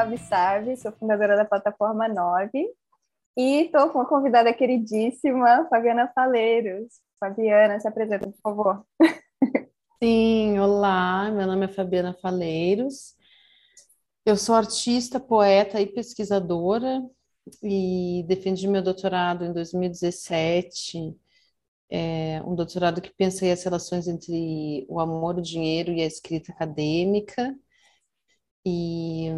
a Absabe, sou fundadora da plataforma 9 e estou com uma convidada queridíssima, Fabiana Faleiros. Fabiana, se apresenta, por favor. Sim, olá, meu nome é Fabiana Faleiros. Eu sou artista, poeta e pesquisadora e defendi meu doutorado em 2017 é um doutorado que pensa as relações entre o amor, o dinheiro e a escrita acadêmica. E,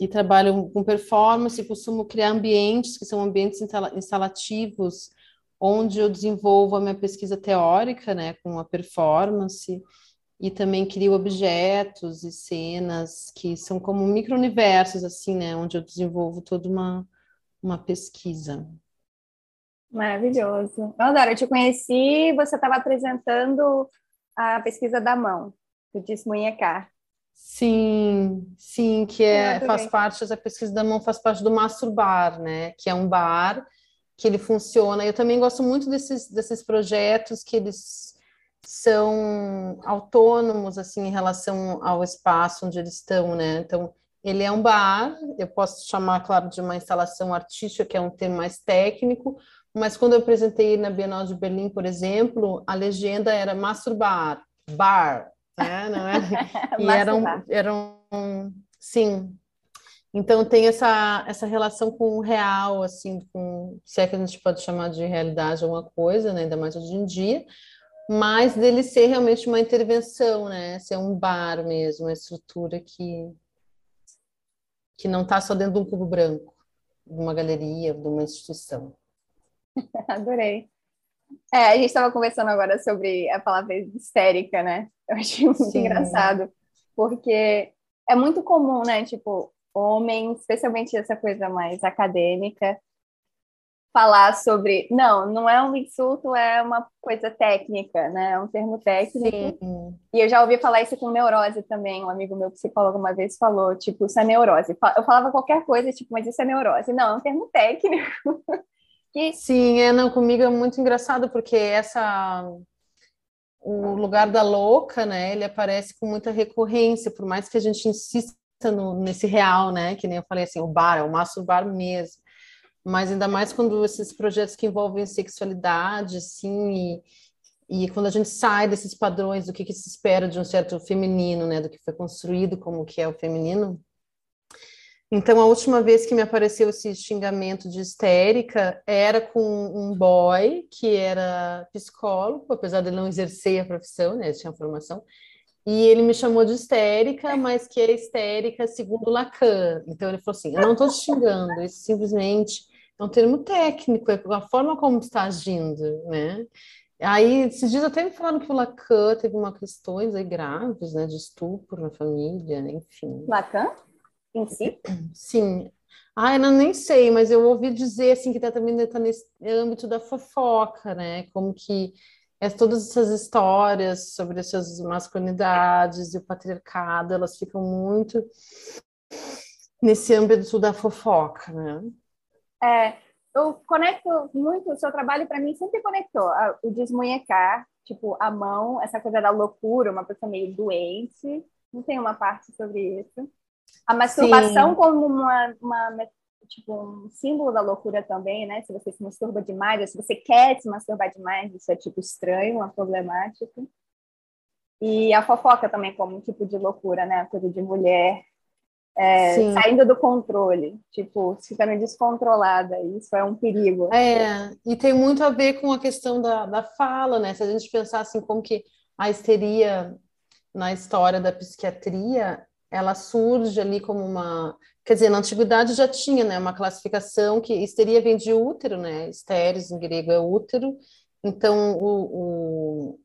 e trabalho com performance, costumo criar ambientes que são ambientes instalativos, onde eu desenvolvo a minha pesquisa teórica, né, com a performance, e também crio objetos e cenas que são como micro-universos, assim, né, onde eu desenvolvo toda uma, uma pesquisa. Maravilhoso. Eu adoro, eu te conheci, você estava apresentando a pesquisa da mão, do Desmunhecar. Sim, sim, que é, faz parte, essa pesquisa da mão faz parte do Masturbar, né? Que é um bar que ele funciona. Eu também gosto muito desses, desses projetos que eles são autônomos, assim, em relação ao espaço onde eles estão, né? Então, ele é um bar, eu posso chamar, claro, de uma instalação artística, que é um termo mais técnico, mas quando eu apresentei na Bienal de Berlim, por exemplo, a legenda era masturbar, bar, né? Não é? E eram, eram, sim. Então tem essa, essa relação com o real, assim, com, se é que a gente pode chamar de realidade alguma coisa, né? ainda mais hoje em dia, mas dele ser realmente uma intervenção, né? Ser um bar mesmo, uma estrutura que, que não está só dentro de um cubo branco, de uma galeria, de uma instituição. Adorei. É, a gente estava conversando agora sobre a palavra histérica, né? Eu achei muito Sim. engraçado, porque é muito comum, né? Tipo, homens, especialmente essa coisa mais acadêmica, falar sobre. Não, não é um insulto, é uma coisa técnica, né? É um termo técnico. Sim. E eu já ouvi falar isso com neurose também. Um amigo meu psicólogo uma vez falou, tipo, isso é neurose. Eu falava qualquer coisa, tipo, mas isso é neurose. Não, é um termo técnico. Sim, é, não, comigo é muito engraçado, porque essa o lugar da louca, né, ele aparece com muita recorrência, por mais que a gente insista no, nesse real, né, que nem eu falei assim, o bar, é o maço bar mesmo, mas ainda mais quando esses projetos que envolvem sexualidade, assim, e, e quando a gente sai desses padrões do que, que se espera de um certo feminino, né, do que foi construído como que é o feminino, então, a última vez que me apareceu esse xingamento de histérica era com um boy que era psicólogo, apesar de ele não exercer a profissão, né? Ele tinha formação. E ele me chamou de histérica, mas que é histérica segundo Lacan. Então, ele falou assim: Eu não estou te xingando, isso simplesmente é um termo técnico, é a forma como está agindo, né? Aí, esses dias até me falaram que o Lacan teve uma questões aí graves, né, de estupro na família, enfim. Lacan? Em si? Sim. Ah, eu nem sei, mas eu ouvi dizer assim que tá, também está nesse âmbito da fofoca, né? Como que é, todas essas histórias sobre essas masculinidades e o patriarcado, elas ficam muito nesse âmbito da fofoca, né? É, eu conecto muito, o seu trabalho para mim sempre conectou o desmunhecar, tipo, a mão, essa coisa da loucura, uma pessoa meio doente, não tem uma parte sobre isso. A masturbação Sim. como uma, uma, tipo, um símbolo da loucura também, né? Se você se masturba demais, ou se você quer se masturbar demais, isso é tipo estranho, uma problemática. E a fofoca também como um tipo de loucura, né? A coisa de mulher é, saindo do controle, tipo, ficando descontrolada. Isso é um perigo. É, e tem muito a ver com a questão da, da fala, né? Se a gente pensar assim, como que a histeria na história da psiquiatria ela surge ali como uma. Quer dizer, na antiguidade já tinha né, uma classificação que histeria vem de útero, né? Estéreos em grego é útero. Então, o, o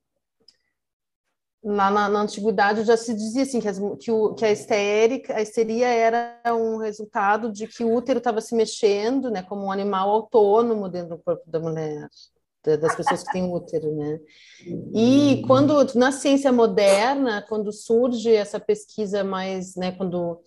lá na, na, antiguidade já se dizia assim que, as, que, o, que a, histérica, a histeria era um resultado de que o útero estava se mexendo, né, como um animal autônomo dentro do corpo da mulher das pessoas que têm útero, né? E quando na ciência moderna, quando surge essa pesquisa mais, né, quando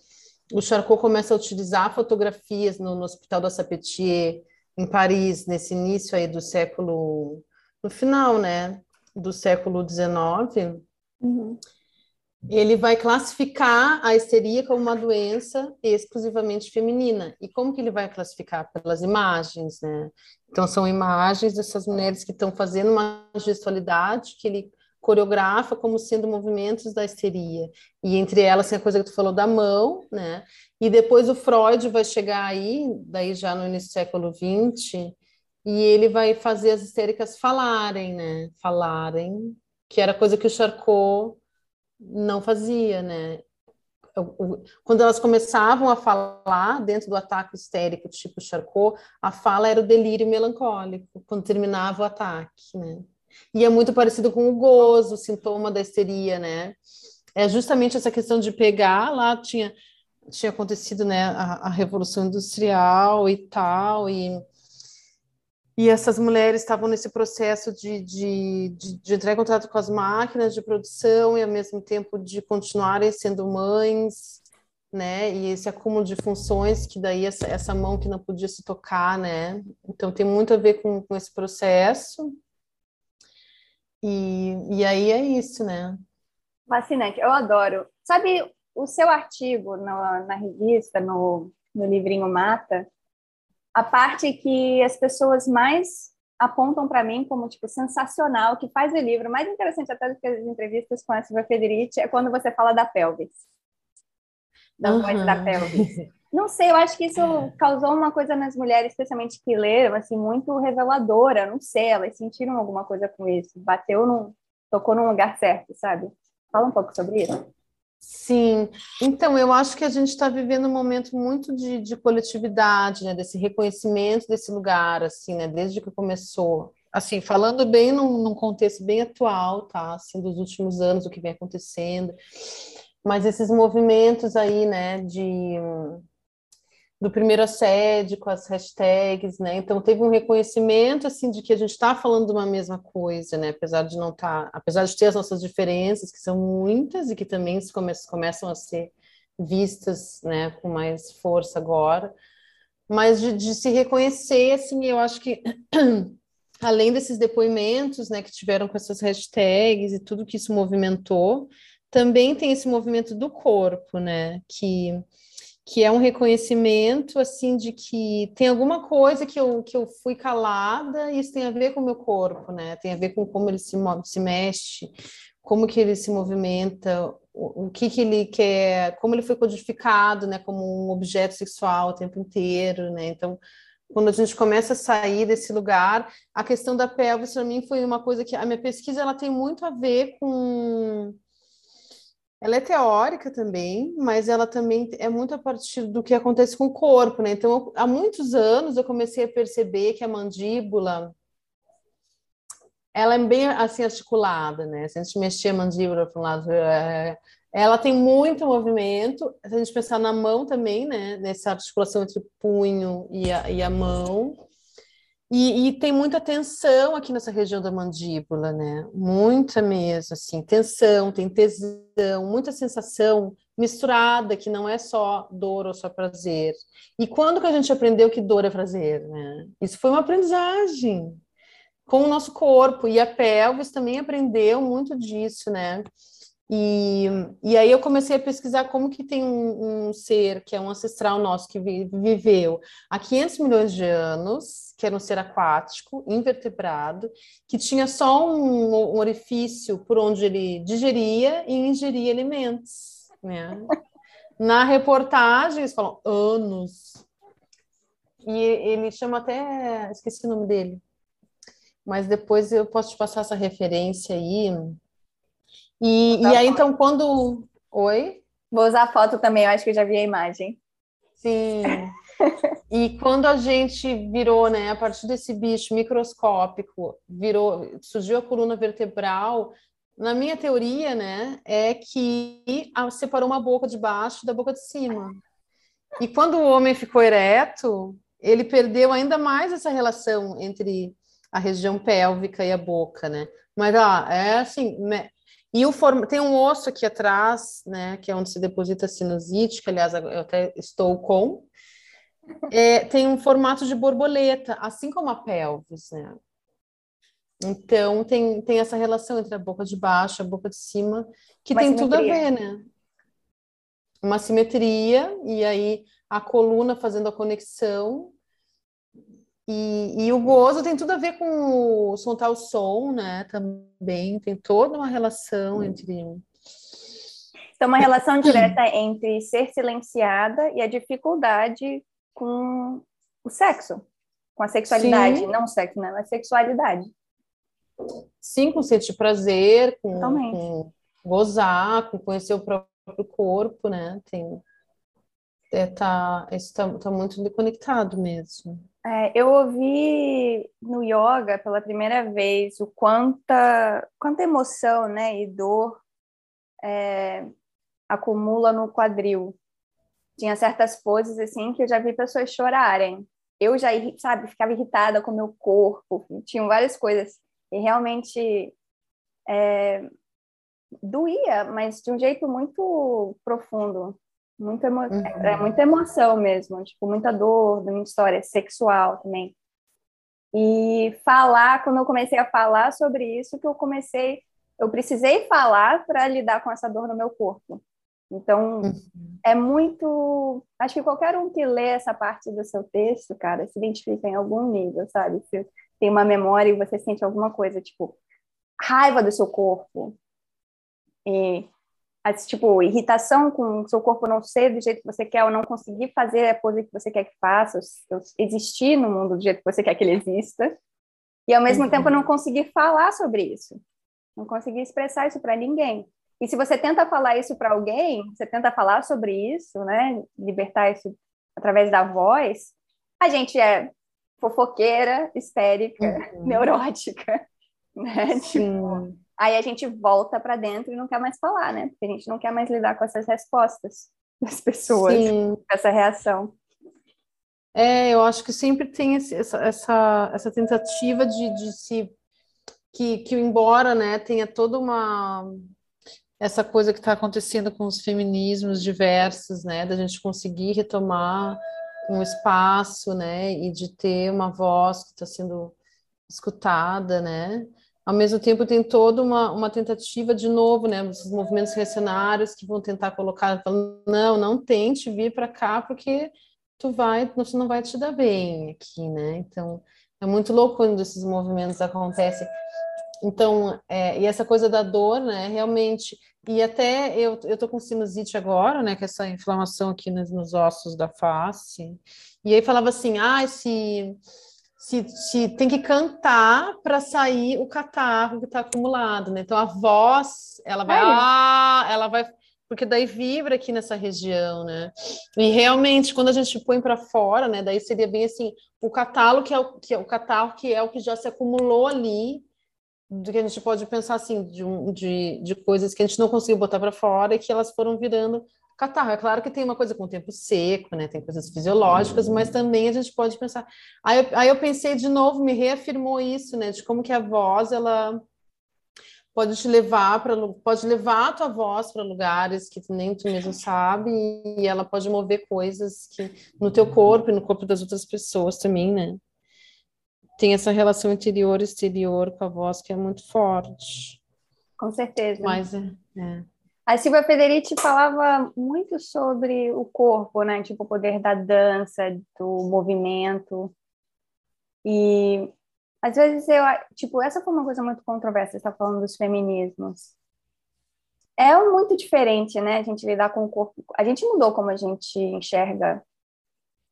o Charcot começa a utilizar fotografias no, no Hospital da Sapetier em Paris nesse início aí do século, no final, né, do século XIX, uhum. Ele vai classificar a histeria como uma doença exclusivamente feminina. E como que ele vai classificar? Pelas imagens, né? Então, são imagens dessas mulheres que estão fazendo uma gestualidade que ele coreografa como sendo movimentos da histeria. E entre elas tem a coisa que tu falou da mão, né? E depois o Freud vai chegar aí, daí já no início do século XX, e ele vai fazer as histéricas falarem, né? Falarem, que era coisa que o Charcot não fazia, né? Quando elas começavam a falar dentro do ataque histérico, tipo Charcot, a fala era o delírio melancólico, quando terminava o ataque, né? E é muito parecido com o gozo, o sintoma da histeria, né? É justamente essa questão de pegar, lá tinha, tinha acontecido, né, a, a Revolução Industrial e tal, e e essas mulheres estavam nesse processo de, de, de, de, entrar em contato com as máquinas de produção e, ao mesmo tempo, de continuarem sendo mães, né? E esse acúmulo de funções, que daí essa, essa mão que não podia se tocar, né? Então, tem muito a ver com, com esse processo. E, e aí é isso, né? Fascinante, eu adoro. Sabe, o seu artigo no, na revista, no, no livrinho Mata, a parte que as pessoas mais apontam para mim como tipo sensacional, que faz o livro mais interessante até do que as entrevistas com a Silvia Federici, é quando você fala da pelvis. Da uhum. voz da pelvis. Não sei, eu acho que isso causou uma coisa nas mulheres, especialmente que leram, assim, muito reveladora. Não sei, elas sentiram alguma coisa com isso. Bateu num, tocou num lugar certo, sabe? Fala um pouco sobre isso. Sim, então eu acho que a gente está vivendo um momento muito de, de coletividade, né, desse reconhecimento desse lugar, assim, né, desde que começou. Assim, falando bem num, num contexto bem atual, tá, assim, dos últimos anos, o que vem acontecendo, mas esses movimentos aí, né, de do primeiro assédio com as hashtags, né? Então teve um reconhecimento assim de que a gente está falando de uma mesma coisa, né? Apesar de não estar, tá, apesar de ter as nossas diferenças que são muitas e que também se come começam a ser vistas, né, com mais força agora, mas de, de se reconhecer, assim, eu acho que além desses depoimentos, né, que tiveram com essas hashtags e tudo que isso movimentou, também tem esse movimento do corpo, né, que que é um reconhecimento assim de que tem alguma coisa que eu, que eu fui calada e isso tem a ver com o meu corpo, né? Tem a ver com como ele se, move, se mexe, como que ele se movimenta, o, o que que ele quer, como ele foi codificado, né? Como um objeto sexual o tempo inteiro, né? Então, quando a gente começa a sair desse lugar, a questão da pelvis para mim foi uma coisa que a minha pesquisa ela tem muito a ver com ela é teórica também, mas ela também é muito a partir do que acontece com o corpo, né? Então, eu, há muitos anos eu comecei a perceber que a mandíbula ela é bem assim articulada, né? Se a gente mexer a mandíbula para um lado, é, ela tem muito movimento. Se a gente pensar na mão também, né? Nessa articulação entre o punho e a, e a mão. E, e, tem muita tensão aqui nessa região da mandíbula, né? Muita mesmo, assim, tensão, tem tesão, muita sensação misturada, que não é só dor ou só prazer. E quando que a gente aprendeu que dor é prazer, né? Isso foi uma aprendizagem com o nosso corpo, e a pelvis também aprendeu muito disso, né? E, e aí eu comecei a pesquisar como que tem um, um ser, que é um ancestral nosso, que vi, viveu há 500 milhões de anos, que era um ser aquático, invertebrado, que tinha só um, um orifício por onde ele digeria e ingeria alimentos, né? Na reportagem, eles falam anos. E ele chama até, esqueci o nome dele, mas depois eu posso te passar essa referência aí, e, e aí, então, quando. Oi? Vou usar a foto também, eu acho que eu já vi a imagem. Sim. e quando a gente virou, né, a partir desse bicho microscópico, virou, surgiu a coluna vertebral, na minha teoria, né, é que separou uma boca de baixo da boca de cima. E quando o homem ficou ereto, ele perdeu ainda mais essa relação entre a região pélvica e a boca, né? Mas, ó, é assim, e o form... tem um osso aqui atrás, né, que é onde se deposita a sinusite, que aliás eu até estou com. É, tem um formato de borboleta, assim como a pelvis, né? Então tem, tem essa relação entre a boca de baixo e a boca de cima, que Uma tem simetria. tudo a ver, né? Uma simetria, e aí a coluna fazendo a conexão. E, e o gozo tem tudo a ver com o soltar o som, né? Também tem toda uma relação entre. Então, uma relação direta entre ser silenciada e a dificuldade com o sexo, com a sexualidade, Sim. não o sexo, né? Mas sexualidade. Sim, com sentir prazer, com, com, gozar, com conhecer o próprio corpo, né? Tem, é, tá, isso tá, tá muito conectado mesmo. É, eu ouvi no yoga pela primeira vez o quanta, quanta emoção né, e dor é, acumula no quadril. Tinha certas poses assim que eu já vi pessoas chorarem. Eu já, sabe, ficava irritada com o meu corpo, tinham várias coisas. E realmente é, doía, mas de um jeito muito profundo. Muita emo... uhum. É muita emoção mesmo, tipo, muita dor, muita história sexual também. E falar, quando eu comecei a falar sobre isso, que eu comecei, eu precisei falar para lidar com essa dor no meu corpo. Então, uhum. é muito. Acho que qualquer um que lê essa parte do seu texto, cara, se identifica em algum nível, sabe? Se tem uma memória e você sente alguma coisa, tipo, raiva do seu corpo, e, tipo, irritação com o seu corpo não ser do jeito que você quer, ou não conseguir fazer a pose que você quer que faça, ou existir no mundo do jeito que você quer que ele exista, e ao mesmo uhum. tempo não conseguir falar sobre isso, não conseguir expressar isso para ninguém. E se você tenta falar isso para alguém, você tenta falar sobre isso, né, libertar isso através da voz, a gente é fofoqueira, histérica, uhum. neurótica, né? Tipo, aí a gente volta para dentro e não quer mais falar, né? Porque a gente não quer mais lidar com essas respostas das pessoas, Sim. com essa reação. É, eu acho que sempre tem esse, essa, essa, essa tentativa de, de se que, que embora né tenha toda uma essa coisa que está acontecendo com os feminismos diversos, né, da gente conseguir retomar um espaço, né, e de ter uma voz que está sendo escutada, né, ao mesmo tempo tem toda uma, uma tentativa de novo, né, os movimentos reacionários que vão tentar colocar, não, não tente vir para cá porque tu vai, você não vai te dar bem aqui, né, então é muito louco quando esses movimentos acontecem, então, é, e essa coisa da dor, né, realmente, e até eu, eu tô com sinusite agora, né, que é essa inflamação aqui nos, nos ossos da face, e aí falava assim, ah, se, se, se tem que cantar para sair o catarro que está acumulado, né, então a voz, ela vai, ah, ela vai, porque daí vibra aqui nessa região, né, e realmente, quando a gente põe para fora, né, daí seria bem assim, o catarro que é o, que é o catarro que é o que já se acumulou ali, do que a gente pode pensar assim, de, de, de coisas que a gente não conseguiu botar para fora e que elas foram virando catarro. É claro que tem uma coisa com o tempo seco, né? Tem coisas fisiológicas, mas também a gente pode pensar. Aí eu, aí eu pensei de novo, me reafirmou isso, né? De como que a voz ela pode te levar para pode levar a tua voz para lugares que nem tu mesmo sabe e ela pode mover coisas que no teu corpo e no corpo das outras pessoas também, né? Tem essa relação interior-exterior com a voz que é muito forte. Com certeza. Mas é, é. A Silvia Federici falava muito sobre o corpo, né? Tipo, o poder da dança, do movimento. E às vezes eu, tipo, essa foi uma coisa muito controversa, você está falando dos feminismos. É muito diferente, né? A gente lidar com o corpo. A gente mudou como a gente enxerga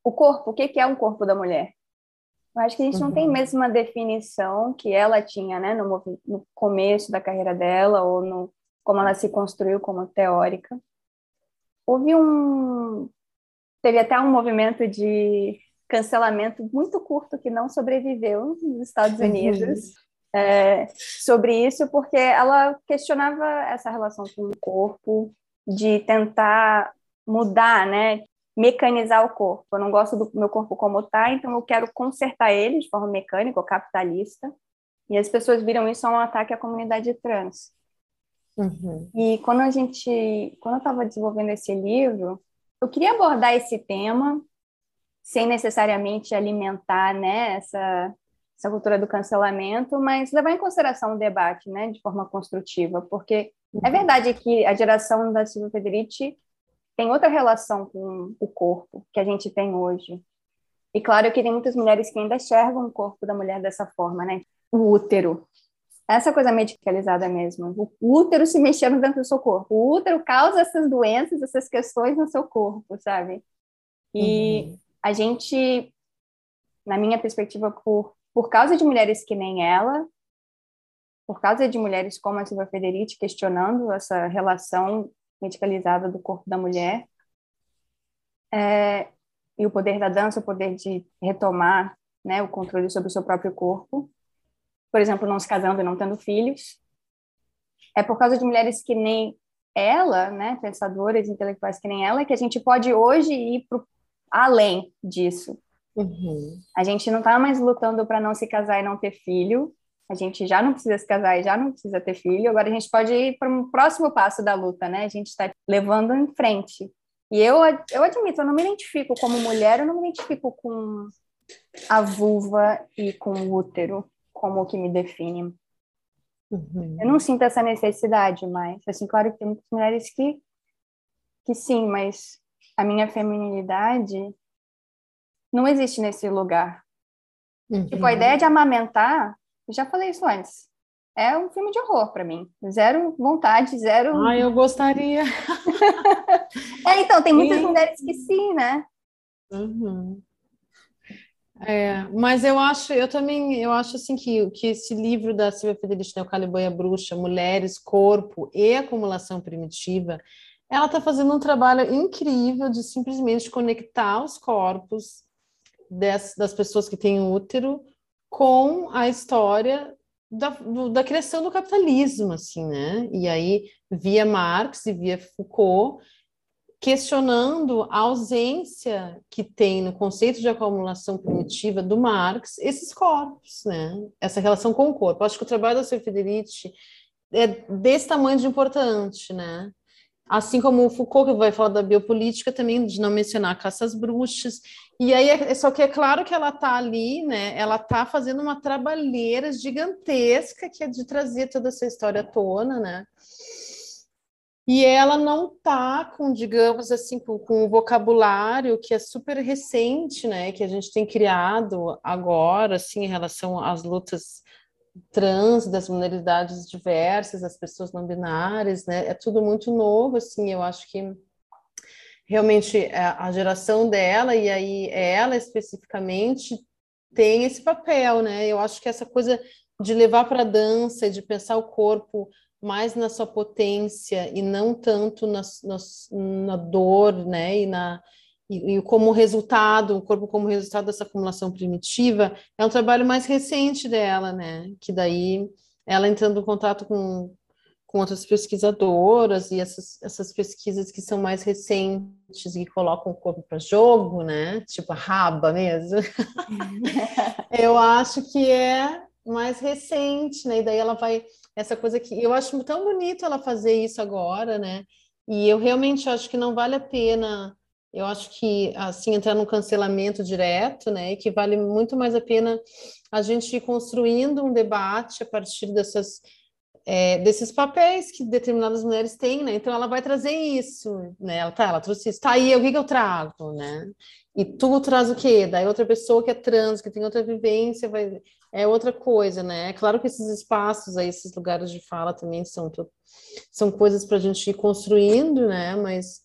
o corpo. O que é um corpo da mulher? Eu acho que a gente uhum. não tem a uhum. mesma definição que ela tinha, né, no, no começo da carreira dela, ou no como ela se construiu como teórica. Houve um. Teve até um movimento de cancelamento muito curto que não sobreviveu nos Estados uhum. Unidos uhum. é, sobre isso, porque ela questionava essa relação com o corpo, de tentar mudar, né? Mecanizar o corpo. Eu não gosto do meu corpo como está, então eu quero consertar ele de forma mecânica ou capitalista. E as pessoas viram isso como um ataque à comunidade trans. Uhum. E quando a gente, quando eu estava desenvolvendo esse livro, eu queria abordar esse tema sem necessariamente alimentar né, essa, essa cultura do cancelamento, mas levar em consideração o debate, né, de forma construtiva, porque é verdade que a geração da Silvia Federici tem outra relação com o corpo que a gente tem hoje. E claro que tem muitas mulheres que ainda enxergam o corpo da mulher dessa forma, né? O útero. Essa coisa medicalizada mesmo. O útero se mexendo dentro do seu corpo. O útero causa essas doenças, essas questões no seu corpo, sabe? E uhum. a gente, na minha perspectiva, por, por causa de mulheres que nem ela, por causa de mulheres como a Silvia Federici questionando essa relação medicalizada do corpo da mulher, é, e o poder da dança, o poder de retomar né, o controle sobre o seu próprio corpo, por exemplo, não se casando e não tendo filhos, é por causa de mulheres que nem ela, né, pensadoras intelectuais que nem ela, que a gente pode hoje ir pro, além disso. Uhum. A gente não está mais lutando para não se casar e não ter filho, a gente já não precisa se casar e já não precisa ter filho, agora a gente pode ir para um próximo passo da luta, né? A gente está levando em frente. E eu, eu admito, eu não me identifico como mulher, eu não me identifico com a vulva e com o útero como o que me define. Uhum. Eu não sinto essa necessidade mais. Assim, claro que tem muitas mulheres que, que sim, mas a minha feminilidade não existe nesse lugar. Uhum. Tipo, a ideia de amamentar já falei isso antes. É um filme de horror para mim. Zero vontade, zero. Ah, eu gostaria. é, então, tem muitas mulheres que sim, né? Uhum. É, mas eu acho, eu também, eu acho assim que, que esse livro da Silvia Federici, né, o Calibanha Bruxa, Mulheres, Corpo e Acumulação Primitiva, ela está fazendo um trabalho incrível de simplesmente conectar os corpos das, das pessoas que têm útero com a história da, do, da criação do capitalismo, assim, né? E aí, via Marx e via Foucault, questionando a ausência que tem no conceito de acumulação primitiva do Marx esses corpos, né? Essa relação com o corpo. Acho que o trabalho da Sofia Federici é desse tamanho de importante, né? Assim como o Foucault, que vai falar da biopolítica, também de não mencionar caças bruxas. E aí, é, só que é claro que ela está ali, né? Ela está fazendo uma trabalheira gigantesca que é de trazer toda essa história à tona, né? E ela não está com, digamos assim, com, com um vocabulário que é super recente, né? Que a gente tem criado agora, assim, em relação às lutas trans, das minoridades diversas, das pessoas não binárias, né? É tudo muito novo, assim, eu acho que realmente é, a geração dela, e aí ela especificamente, tem esse papel, né? Eu acho que essa coisa de levar para a dança, de pensar o corpo mais na sua potência e não tanto na, na, na dor, né? E na, e, e, como resultado, o corpo como resultado dessa acumulação primitiva, é um trabalho mais recente dela, né? Que daí ela entrando em contato com, com outras pesquisadoras e essas, essas pesquisas que são mais recentes e colocam o corpo para jogo, né? Tipo a raba mesmo. eu acho que é mais recente, né? E daí ela vai essa coisa que eu acho tão bonito ela fazer isso agora, né? E eu realmente acho que não vale a pena eu acho que, assim, entrar no cancelamento direto, né, que vale muito mais a pena a gente ir construindo um debate a partir dessas, é, desses papéis que determinadas mulheres têm, né, então ela vai trazer isso, né, ela, tá, ela trouxe isso, tá aí, o que que eu trago, né, e tu traz o quê? Daí outra pessoa que é trans, que tem outra vivência, vai, é outra coisa, né, é claro que esses espaços aí, esses lugares de fala também são, são coisas para a gente ir construindo, né, mas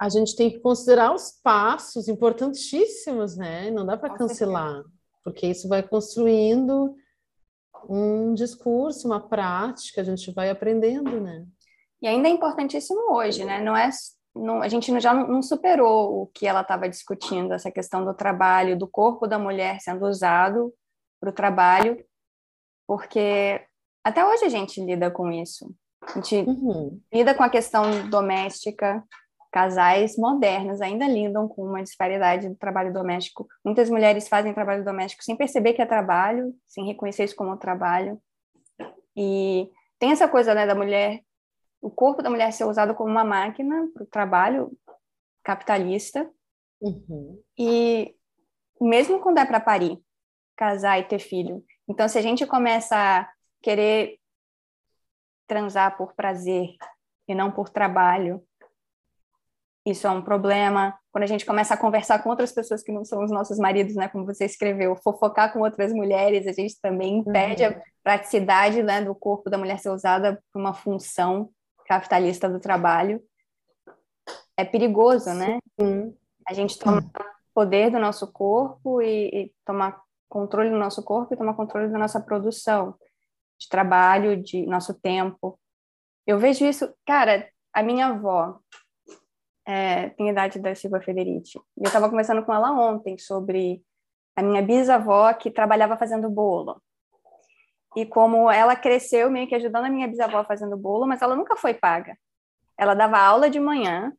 a gente tem que considerar os passos importantíssimos, né? Não dá para cancelar, porque isso vai construindo um discurso, uma prática, a gente vai aprendendo, né? E ainda é importantíssimo hoje, né? Não é, não, a gente já não, não superou o que ela estava discutindo, essa questão do trabalho, do corpo da mulher sendo usado para o trabalho, porque até hoje a gente lida com isso. A gente uhum. lida com a questão doméstica, casais modernos ainda lidam com uma disparidade do trabalho doméstico. Muitas mulheres fazem trabalho doméstico sem perceber que é trabalho, sem reconhecer isso como trabalho. E tem essa coisa né, da mulher, o corpo da mulher ser usado como uma máquina para o trabalho capitalista. Uhum. E mesmo quando é para parir, casar e ter filho. Então, se a gente começa a querer transar por prazer e não por trabalho, isso é um problema. Quando a gente começa a conversar com outras pessoas que não são os nossos maridos, né, como você escreveu, fofocar com outras mulheres, a gente também impede uhum. a praticidade né, do corpo da mulher ser usada para uma função capitalista do trabalho. É perigoso, né? Sim. A gente toma poder do nosso corpo e, e tomar controle do nosso corpo e tomar controle da nossa produção de trabalho, de nosso tempo. Eu vejo isso, cara, a minha avó, é, tem idade da Silva Federici. Eu estava conversando com ela ontem sobre a minha bisavó que trabalhava fazendo bolo. E como ela cresceu meio que ajudando a minha bisavó fazendo bolo, mas ela nunca foi paga. Ela dava aula de manhã,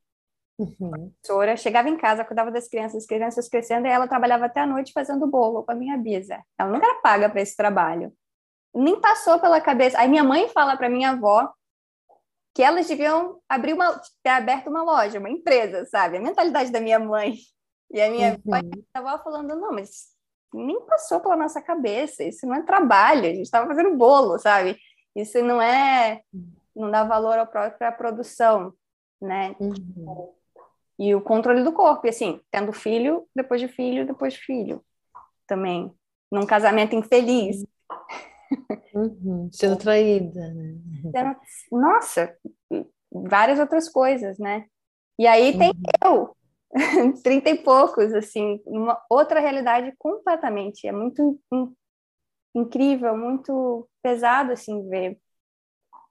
uhum. professora, chegava em casa, cuidava das crianças, as crianças crescendo, e ela trabalhava até a noite fazendo bolo com a minha bisa. Ela nunca era paga para esse trabalho. Nem passou pela cabeça. Aí minha mãe fala para minha avó que elas deviam abrir uma, ter aberto uma loja, uma empresa, sabe? A mentalidade da minha mãe e a minha uhum. estava falando, não, mas nem passou pela nossa cabeça, isso não é trabalho, a gente estava fazendo bolo, sabe? Isso não é, não dá valor à própria produção, né? Uhum. E o controle do corpo, e assim, tendo filho, depois de filho, depois de filho, também. Num casamento infeliz. Uhum, sendo traída, né? Nossa, várias outras coisas, né? E aí tem uhum. eu, trinta e poucos, assim, uma outra realidade completamente. É muito in, incrível, muito pesado, assim, ver.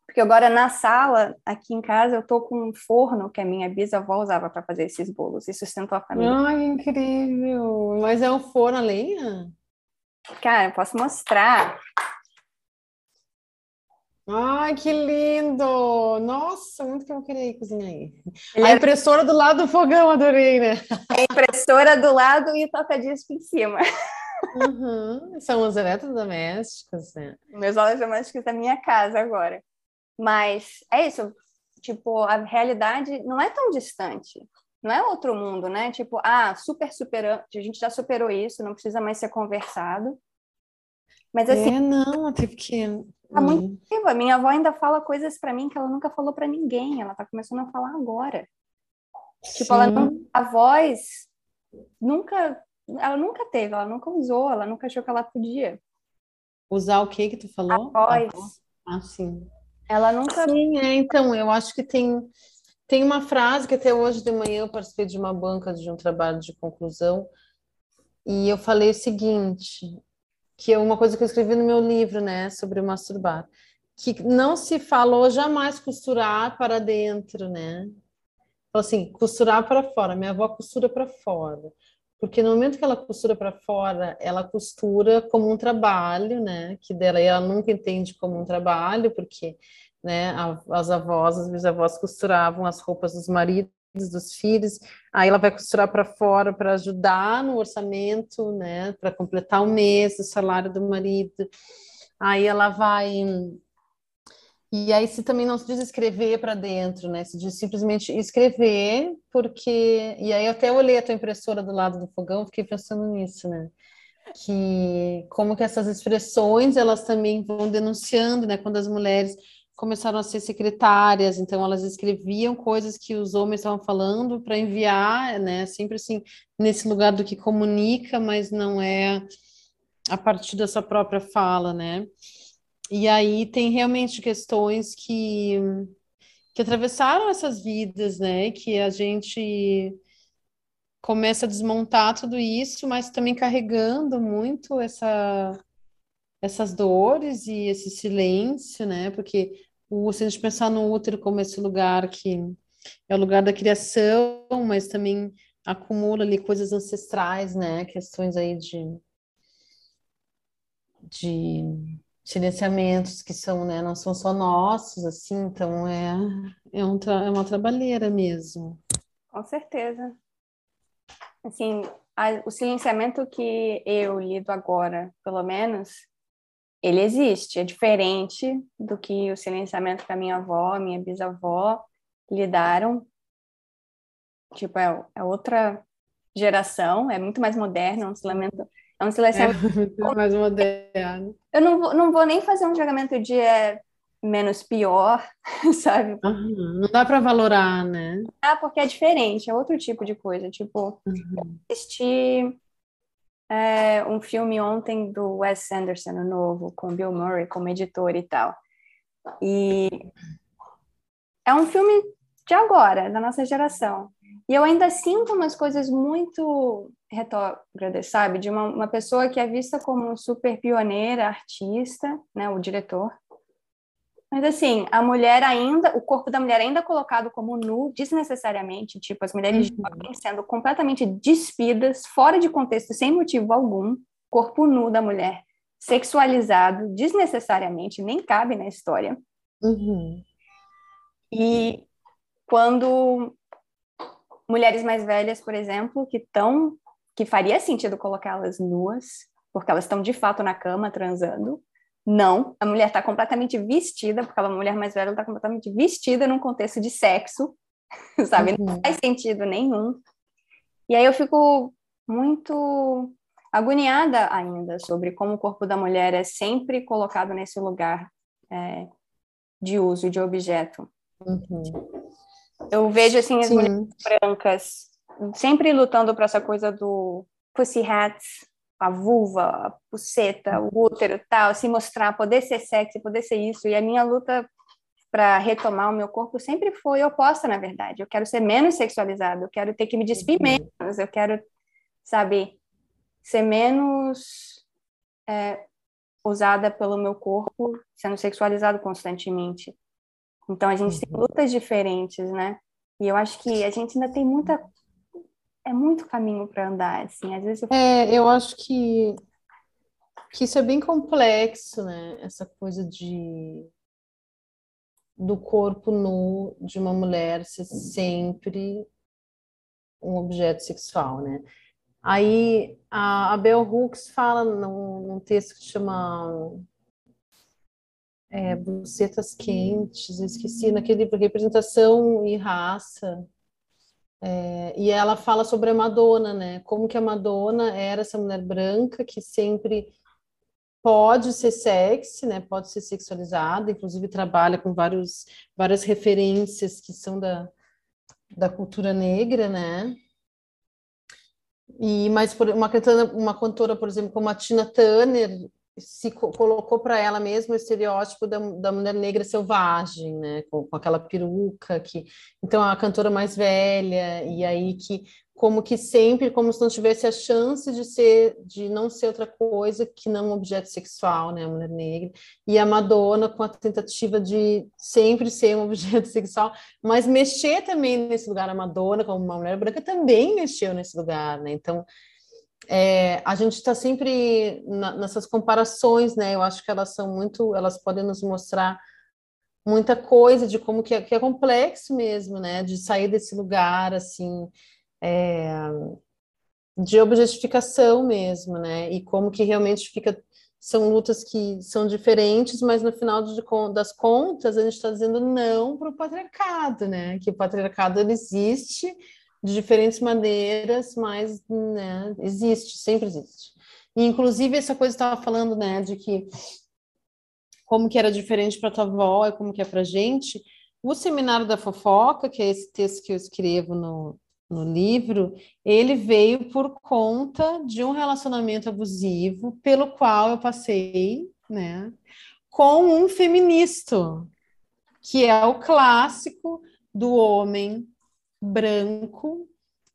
Porque agora na sala, aqui em casa, eu tô com um forno que a minha bisavó usava para fazer esses bolos e sustentou a família. Ai, incrível! Mas é um forno a lenha? Cara, eu posso mostrar. Ai, que lindo! Nossa, muito que eu queria cozinhar aí. Ele a é impressora do lado do fogão, adorei, né? A impressora do lado e toca-disco em cima. Uhum. São os eletrodomésticos, né? Meus eletrodomésticos da minha casa agora. Mas é isso, tipo, a realidade não é tão distante. Não é outro mundo, né? Tipo, ah, super superando, a gente já superou isso, não precisa mais ser conversado. Mas assim. É, não, até porque. Tá muito viva. Minha avó ainda fala coisas para mim que ela nunca falou para ninguém. Ela tá começando a falar agora. Sim. Tipo, ela não, a voz nunca, ela nunca teve, ela nunca usou, ela nunca achou que ela podia. Usar o que que tu falou? A voz. Ah, sim. Ela nunca. Sim, é, então, eu acho que tem, tem uma frase que até hoje de manhã eu participei de uma banca de um trabalho de conclusão e eu falei o seguinte: que é uma coisa que eu escrevi no meu livro, né, sobre masturbar, que não se falou jamais costurar para dentro, né? Assim, costurar para fora. Minha avó costura para fora. Porque no momento que ela costura para fora, ela costura como um trabalho, né? Que dela ela nunca entende como um trabalho, porque né, as avós, as bisavós costuravam as roupas dos maridos dos filhos, aí ela vai costurar para fora para ajudar no orçamento, né, para completar o mês, o salário do marido. Aí ela vai e aí se também não se diz escrever para dentro, né? Se diz simplesmente escrever, porque e aí eu até olhei a tua impressora do lado do fogão, fiquei pensando nisso, né? Que como que essas expressões elas também vão denunciando, né? Quando as mulheres começaram a ser secretárias, então elas escreviam coisas que os homens estavam falando para enviar, né? Sempre assim, nesse lugar do que comunica, mas não é a partir da sua própria fala, né? E aí tem realmente questões que, que atravessaram essas vidas, né? Que a gente começa a desmontar tudo isso, mas também carregando muito essa essas dores e esse silêncio, né? Porque o, se a gente pensar no útero como esse lugar que é o lugar da criação, mas também acumula ali coisas ancestrais, né? Questões aí de, de silenciamentos que são, né? Não são só nossos, assim, então é, é, um é uma trabalheira mesmo. Com certeza. Assim, a, o silenciamento que eu lido agora, pelo menos, ele existe, é diferente do que o silenciamento que a minha avó, minha bisavó lidaram. Tipo, é, é outra geração, é muito mais moderno, é um silenciamento, É um silenciamento é, mais moderno. Eu não vou, não vou nem fazer um julgamento de é, menos pior, sabe? Uhum. Não dá para valorar, né? Ah, porque é diferente, é outro tipo de coisa. Tipo, uhum. É, um filme ontem do Wes Anderson, o novo, com Bill Murray como editor e tal. E é um filme de agora, da nossa geração. E eu ainda sinto umas coisas muito retrógradas, sabe? De uma, uma pessoa que é vista como super pioneira, artista, né? O diretor. Mas assim, a mulher ainda, o corpo da mulher ainda é colocado como nu desnecessariamente, tipo, as mulheres uhum. sendo completamente despidas, fora de contexto, sem motivo algum, corpo nu da mulher, sexualizado desnecessariamente, nem cabe na história. Uhum. E quando mulheres mais velhas, por exemplo, que estão, que faria sentido colocá-las nuas, porque elas estão de fato na cama transando, não, a mulher está completamente vestida, porque ela é uma mulher mais velha, está completamente vestida num contexto de sexo, sabe? Uhum. Não faz sentido nenhum. E aí eu fico muito agoniada ainda sobre como o corpo da mulher é sempre colocado nesse lugar é, de uso, de objeto. Uhum. Eu vejo, assim, as Sim. mulheres brancas sempre lutando para essa coisa do pussy hats, a vulva, a puceta, o útero, tal, se mostrar, poder ser sexy, poder ser isso. E a minha luta para retomar o meu corpo sempre foi oposta, na verdade. Eu quero ser menos sexualizada, eu quero ter que me despir uhum. menos, eu quero, sabe, ser menos é, usada pelo meu corpo, sendo sexualizado constantemente. Então a gente uhum. tem lutas diferentes, né? E eu acho que a gente ainda tem muita é muito caminho para andar, assim. Às vezes eu... É, eu acho que, que isso é bem complexo, né? Essa coisa de do corpo nu de uma mulher ser sempre um objeto sexual, né? Aí a, a Bell Hooks fala num, num texto que chama é, Bucetas Quentes, esqueci, naquele livro Representação e Raça, é, e ela fala sobre a Madonna, né? Como que a Madonna era essa mulher branca que sempre pode ser sexy, né? Pode ser sexualizada, inclusive trabalha com vários, várias referências que são da, da cultura negra, né? E mas por uma cantora, uma cantora, por exemplo, como a Tina Turner, se co colocou para ela mesma o estereótipo da, da mulher negra selvagem, né, com, com, aquela peruca que, então a cantora mais velha e aí que como que sempre como se não tivesse a chance de ser de não ser outra coisa que não um objeto sexual, né, a mulher negra. E a Madonna com a tentativa de sempre ser um objeto sexual, mas mexer também nesse lugar. A Madonna como uma mulher branca também mexeu nesse lugar, né, então é, a gente está sempre na, nessas comparações, né? Eu acho que elas são muito, elas podem nos mostrar muita coisa de como que é, que é complexo mesmo, né? De sair desse lugar assim é, de objetificação mesmo, né? E como que realmente fica são lutas que são diferentes, mas no final de, das contas a gente está dizendo não para o patriarcado, né? Que o patriarcado ele existe de diferentes maneiras, mas né, existe, sempre existe. E, inclusive, essa coisa que estava falando, né, de que como que era diferente para tua avó e como que é para gente, o Seminário da Fofoca, que é esse texto que eu escrevo no, no livro, ele veio por conta de um relacionamento abusivo pelo qual eu passei, né, com um feminista, que é o clássico do homem branco,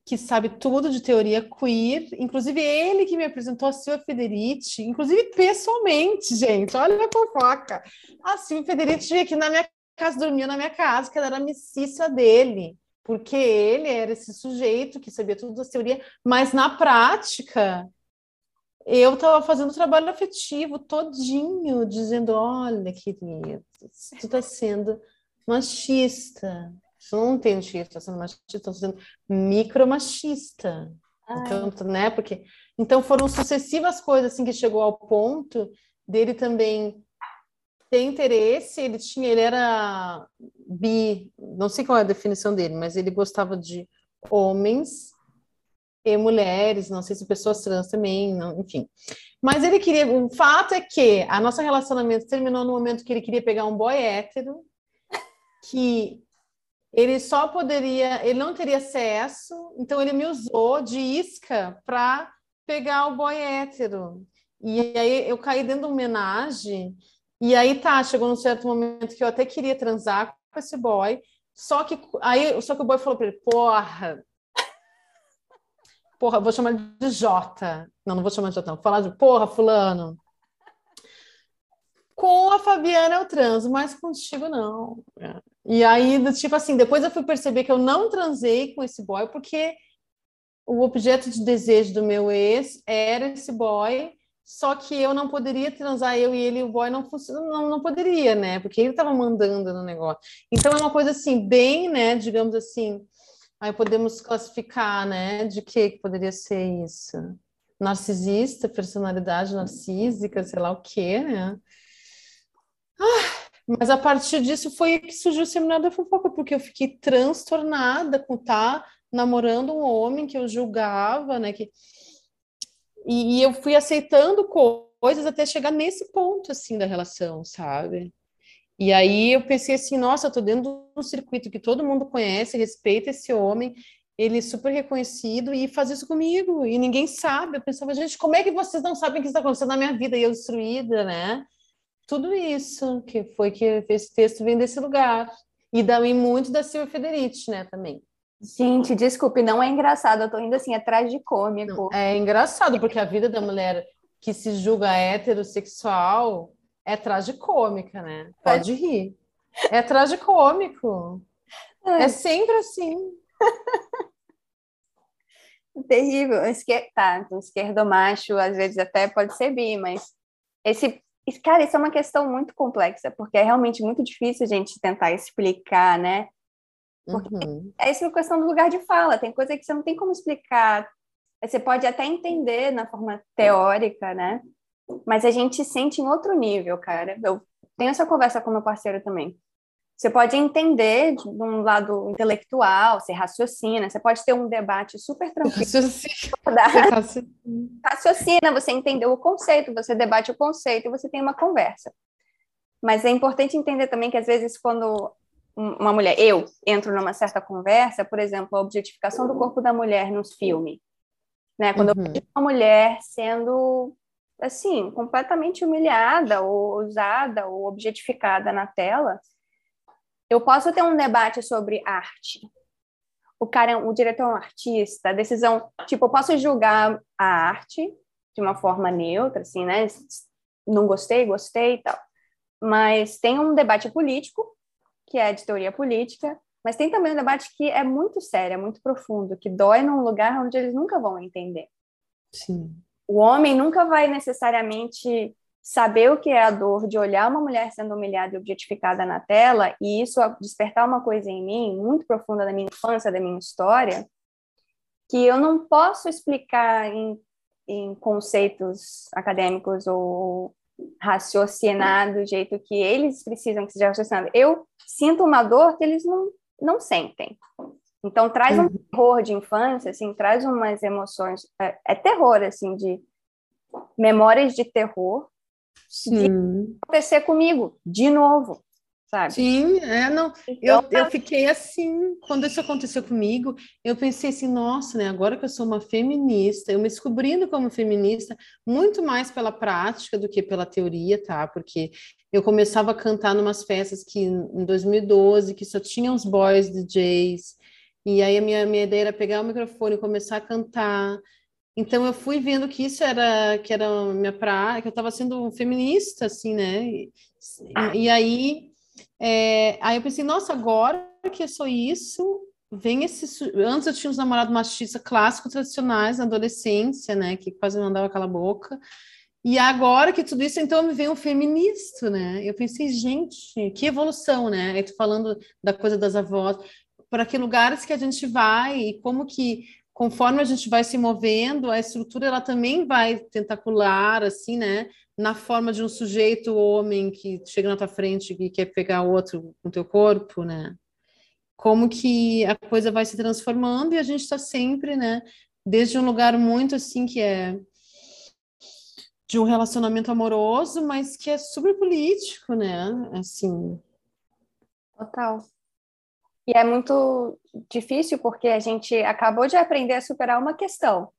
que sabe tudo de teoria queer, inclusive ele que me apresentou a Silvia Federici, inclusive pessoalmente, gente, olha a fofoca. A Silvia Federici veio aqui na minha casa, dormia na minha casa, que ela era a mississa dele, porque ele era esse sujeito que sabia tudo da teoria, mas na prática eu estava fazendo trabalho afetivo todinho, dizendo, olha, querido, você está sendo machista, não tem está sendo machista, está sendo micromachista. Então, né? Porque então foram sucessivas coisas assim que chegou ao ponto dele também ter interesse, ele tinha, ele era bi, não sei qual é a definição dele, mas ele gostava de homens e mulheres, não sei se pessoas trans também, não, enfim. Mas ele queria. O fato é que a nossa relacionamento terminou no momento que ele queria pegar um boy hétero, que ele só poderia, ele não teria acesso, então ele me usou de isca para pegar o boy hétero. E aí eu caí dentro de uma homenagem, e aí tá, chegou num certo momento que eu até queria transar com esse boy, só que aí só que o boy falou para ele, porra, porra, vou chamar de Jota. Não, não vou chamar de Jota. Vou falar de porra, fulano. Com a Fabiana eu transo, mas contigo não. E aí, tipo assim, depois eu fui perceber que eu não transei com esse boy porque o objeto de desejo do meu ex era esse boy, só que eu não poderia transar eu e ele, o boy não não, não poderia, né? Porque ele estava mandando no negócio. Então é uma coisa assim, bem, né, digamos assim, Aí podemos classificar, né? De que poderia ser isso? Narcisista, personalidade narcísica, sei lá o quê, né? Ah, mas a partir disso foi que surgiu o seminário da fofoca, porque eu fiquei transtornada com estar tá namorando um homem que eu julgava, né? Que... E, e eu fui aceitando coisas até chegar nesse ponto, assim, da relação, sabe? E aí eu pensei assim, nossa, eu tô dentro de um circuito que todo mundo conhece, respeita esse homem, ele é super reconhecido e faz isso comigo, e ninguém sabe. Eu pensava, gente, como é que vocês não sabem o que está acontecendo na minha vida? E eu destruída, né? Tudo isso que foi que esse texto vem desse lugar. E também muito da Silvia Federici, né, também. Gente, desculpe, não é engraçado, eu tô indo assim atrás de cômico. Não, é engraçado, porque a vida da mulher que se julga heterossexual é tragicômica, né? Pode é. rir. É tragicômico. É, é sempre assim. Terrível. Esquer... Tá, então, esquerdo macho às vezes até pode ser bi, mas esse cara, isso é uma questão muito complexa, porque é realmente muito difícil a gente tentar explicar, né? Porque uhum. é isso a questão do lugar de fala, tem coisa que você não tem como explicar. Você pode até entender na forma teórica, né? Mas a gente sente em outro nível, cara. Eu tenho essa conversa com meu parceiro também. Você pode entender de um lado intelectual, você raciocina, você pode ter um debate super tranquilo. Raciocina. raciocina, você entendeu o conceito, você debate o conceito e você tem uma conversa. Mas é importante entender também que às vezes quando uma mulher, eu entro numa certa conversa, por exemplo, a objetificação do corpo da mulher nos filmes, né? Quando uhum. eu vejo uma mulher sendo assim, completamente humilhada ou usada ou objetificada na tela, eu posso ter um debate sobre arte. O cara, o diretor é um artista, a decisão, tipo, eu posso julgar a arte de uma forma neutra, assim, né? Não gostei, gostei e tal. Mas tem um debate político, que é de teoria política, mas tem também um debate que é muito sério, é muito profundo, que dói num lugar onde eles nunca vão entender. Sim o homem nunca vai necessariamente saber o que é a dor de olhar uma mulher sendo humilhada e objetificada na tela e isso despertar uma coisa em mim muito profunda da minha infância, da minha história, que eu não posso explicar em, em conceitos acadêmicos ou raciocinar do jeito que eles precisam que seja raciocinado. Eu sinto uma dor que eles não, não sentem. Então traz um uhum. terror de infância, assim, traz umas emoções, é, é terror, assim, de memórias de terror Sim. acontecer comigo de novo, sabe? Sim, é, não, então, eu, eu fiquei assim, quando isso aconteceu comigo, eu pensei assim, nossa, né, agora que eu sou uma feminista, eu me descobrindo como feminista, muito mais pela prática do que pela teoria, tá? Porque eu começava a cantar numas festas que em 2012, que só tinham os boys DJs, e aí a minha, minha ideia era pegar o microfone e começar a cantar. Então eu fui vendo que isso era que era minha praia, que eu estava sendo feminista, assim, né? E, e aí, é, aí eu pensei, nossa, agora que eu sou isso, vem esse. Antes eu tinha uns namorados machistas clássicos, tradicionais, na adolescência, né? Que quase mandava aquela boca. E agora que tudo isso, então me vem um feminista, né? Eu pensei, gente, que evolução, né? Aí tô falando da coisa das avós para que lugares que a gente vai e como que conforme a gente vai se movendo, a estrutura ela também vai tentacular assim, né? Na forma de um sujeito homem que chega na tua frente e quer pegar outro com teu corpo, né? Como que a coisa vai se transformando e a gente está sempre, né? desde um lugar muito assim que é de um relacionamento amoroso, mas que é super político, né? Assim. Total. E é muito difícil porque a gente acabou de aprender a superar uma questão.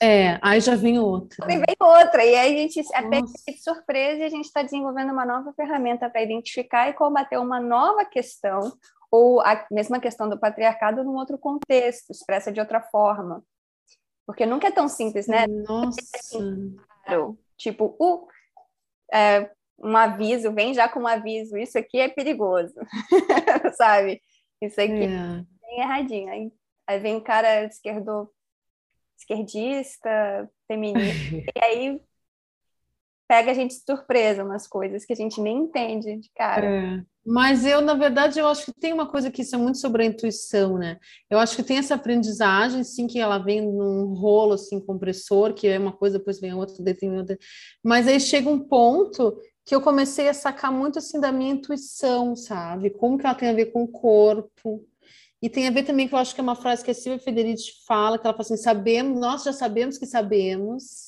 É, aí já vem outra. Aí vem outra, e aí a gente é de surpresa e a gente está desenvolvendo uma nova ferramenta para identificar e combater uma nova questão, ou a mesma questão do patriarcado num outro contexto, expressa de outra forma. Porque nunca é tão simples, né? Nossa. Claro, tipo, uh, é, um aviso, vem já com um aviso, isso aqui é perigoso, sabe? Isso aqui é, é erradinho. Aí, aí vem o cara esquerdo esquerdista, feminista, e aí pega a gente de surpresa umas coisas que a gente nem entende de cara. É. Mas eu, na verdade, eu acho que tem uma coisa que isso é muito sobre a intuição, né? Eu acho que tem essa aprendizagem, sim, que ela vem num rolo, assim, compressor, que é uma coisa, depois vem outra, depois vem outra. Mas aí chega um ponto que eu comecei a sacar muito, assim, da minha intuição, sabe? Como que ela tem a ver com o corpo, e tem a ver também que eu acho que é uma frase que a Silvia Federici fala, que ela fala assim, sabemos, nós já sabemos que sabemos.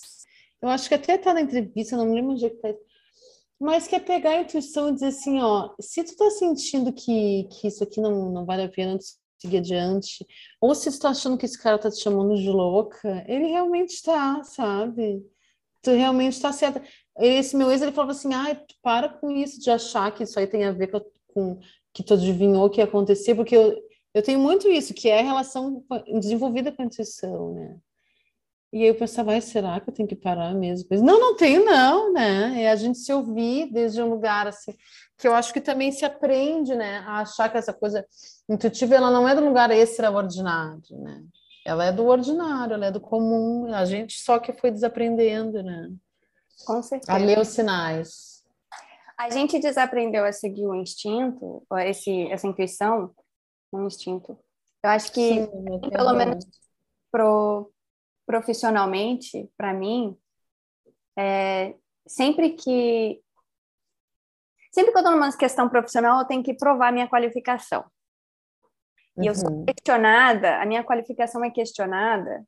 Eu acho que até está na entrevista, não me lembro onde é que está. Mas que é pegar a intuição e dizer assim, ó, se tu tá sentindo que, que isso aqui não, não vale a pena seguir adiante, ou se tu tá achando que esse cara tá te chamando de louca, ele realmente está, sabe? Tu realmente está certa. Esse meu ex, ele falava assim, ai, ah, para com isso de achar que isso aí tem a ver com, com que tu adivinhou que ia acontecer, porque eu, eu tenho muito isso, que é a relação desenvolvida com a intuição, né? E aí eu pensava, vai, será que eu tenho que parar mesmo? Não, não tenho, não, né? É a gente se ouvir desde um lugar assim, que eu acho que também se aprende, né? A achar que essa coisa intuitiva, ela não é do lugar extraordinário, né? Ela é do ordinário, ela é do comum, a gente só que foi desaprendendo, né? Com certeza. A ler os sinais. A gente desaprendeu a seguir o instinto, esse, essa intuição, um instinto. Eu acho que, Sim, pelo menos pro, profissionalmente, para mim, é, sempre que sempre que eu estou numa questão profissional, eu tenho que provar minha qualificação. E eu sou uhum. questionada, a minha qualificação é questionada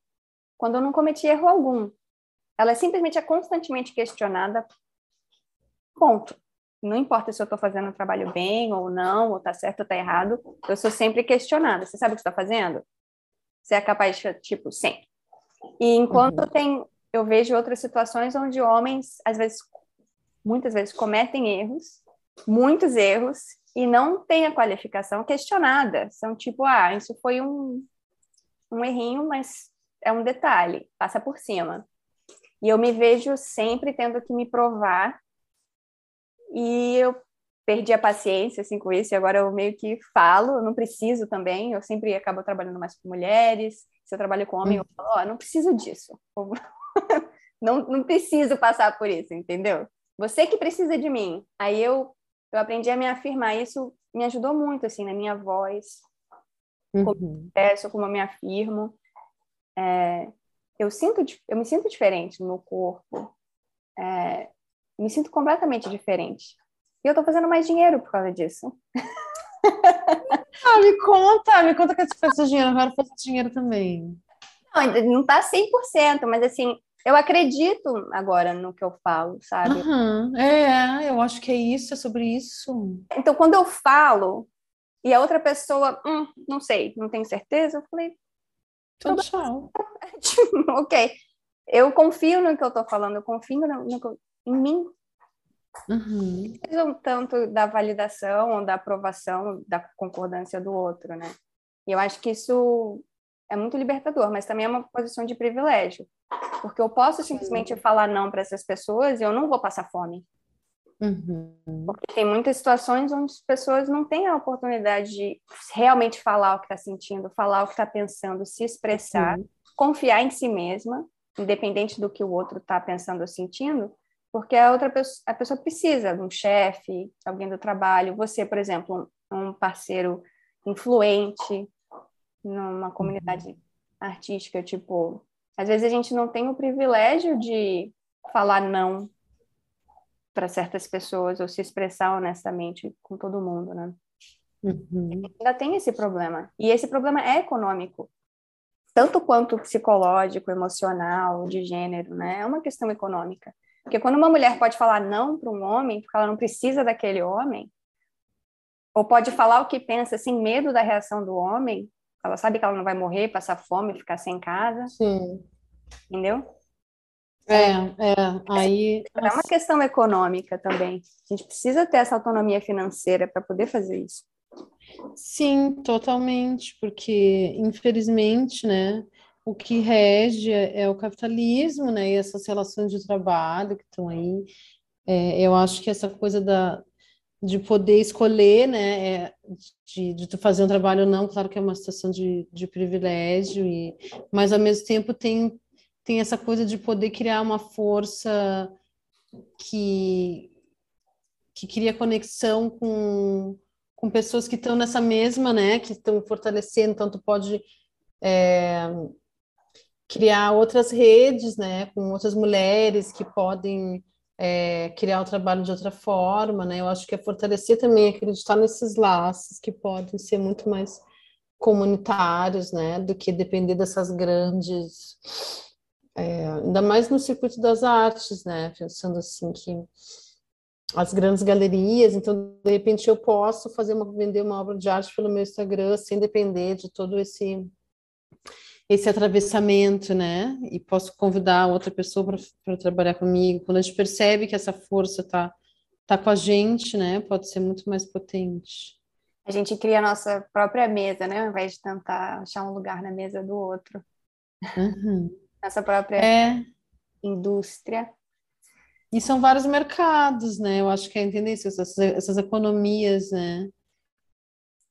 quando eu não cometi erro algum. Ela é simplesmente é constantemente questionada. Ponto. Não importa se eu estou fazendo o trabalho bem ou não, ou está certo ou está errado, eu sou sempre questionada. Você sabe o que está fazendo? Você é capaz de, tipo, sempre. E enquanto uhum. tem, eu vejo outras situações onde homens, às vezes, muitas vezes, cometem erros, muitos erros, e não têm a qualificação questionada. São tipo, ah, isso foi um, um errinho, mas é um detalhe, passa por cima. E eu me vejo sempre tendo que me provar e eu perdi a paciência assim com isso e agora eu meio que falo, eu não preciso também, eu sempre acabo trabalhando mais com mulheres. Se eu trabalho com homem, eu falo, ó, oh, não preciso disso. não, não preciso passar por isso, entendeu? Você que precisa de mim. Aí eu eu aprendi a me afirmar, isso me ajudou muito assim na minha voz, uhum. como eu peço, como eu me afirmo. É, eu sinto eu me sinto diferente no meu corpo. É, me sinto completamente diferente. E eu tô fazendo mais dinheiro por causa disso. ah, me conta, me conta que você faz dinheiro, agora faz dinheiro também. Não, não tá 100%, mas assim, eu acredito agora no que eu falo, sabe? Uhum, é, eu acho que é isso, é sobre isso. Então, quando eu falo e a outra pessoa, hum, não sei, não tenho certeza, eu falei. Então, tchau. ok. Eu confio no que eu tô falando, eu confio no, no, em mim. Uhum. Não tanto da validação ou da aprovação da concordância do outro, né? E eu acho que isso é muito libertador, mas também é uma posição de privilégio, porque eu posso simplesmente falar não para essas pessoas e eu não vou passar fome. Uhum. Porque tem muitas situações onde as pessoas não têm a oportunidade de realmente falar o que está sentindo, falar o que está pensando, se expressar, uhum. confiar em si mesma, independente do que o outro está pensando ou sentindo, porque a outra pessoa, a pessoa precisa de um chefe, alguém do trabalho, você, por exemplo, um, um parceiro influente numa comunidade uhum. artística, tipo, às vezes a gente não tem o privilégio de falar não para certas pessoas ou se expressar honestamente com todo mundo, né? Uhum. Ainda tem esse problema. E esse problema é econômico. tanto quanto psicológico, emocional, de gênero, né? É uma questão econômica. Porque quando uma mulher pode falar não para um homem, porque ela não precisa daquele homem, ou pode falar o que pensa sem medo da reação do homem, ela sabe que ela não vai morrer, passar fome, ficar sem casa. Sim. Entendeu? É, é, aí... É uma questão econômica também. A gente precisa ter essa autonomia financeira para poder fazer isso. Sim, totalmente, porque infelizmente, né, o que rege é, o capitalismo, né, e essas relações de trabalho que estão aí. É, eu acho que essa coisa da, de poder escolher, né, é, de, de tu fazer um trabalho ou não, claro que é uma situação de, de privilégio, e, mas ao mesmo tempo tem, tem essa coisa de poder criar uma força que, que cria conexão com com pessoas que estão nessa mesma, né, que estão fortalecendo, tu pode é, criar outras redes, né, com outras mulheres que podem é, criar o trabalho de outra forma, né, eu acho que é fortalecer também, acreditar nesses laços que podem ser muito mais comunitários, né, do que depender dessas grandes, é, ainda mais no circuito das artes, né, pensando assim que as grandes galerias, então de repente eu posso fazer uma vender uma obra de arte pelo meu Instagram sem depender de todo esse esse atravessamento, né? E posso convidar outra pessoa para trabalhar comigo. Quando a gente percebe que essa força tá tá com a gente, né? Pode ser muito mais potente. A gente cria a nossa própria mesa, né? Ao invés de tentar achar um lugar na mesa do outro. Uhum. Nossa própria é. indústria. E são vários mercados, né? Eu acho que é entender isso, essas, essas economias, né?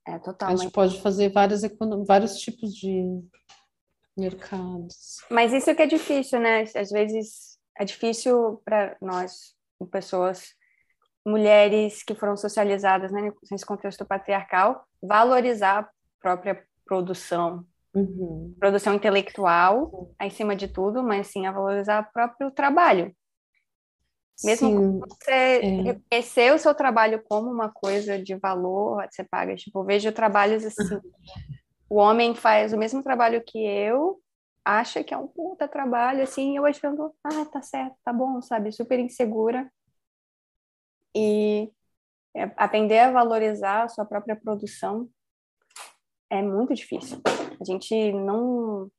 É, totalmente. A gente pode fazer vários, vários tipos de mercados. Mas isso que é difícil, né? Às vezes é difícil para nós, pessoas, mulheres que foram socializadas né, nesse contexto patriarcal, valorizar a própria produção. Uhum. Produção intelectual, em cima de tudo, mas sim a valorizar o próprio trabalho. Mesmo você é. reconhecer o seu trabalho como uma coisa de valor, você paga. Tipo, eu vejo trabalhos assim. o homem faz o mesmo trabalho que eu, acha que é um puta trabalho, assim, e eu achando, ah, tá certo, tá bom, sabe? Super insegura. E é, aprender a valorizar a sua própria produção é muito difícil. A gente não.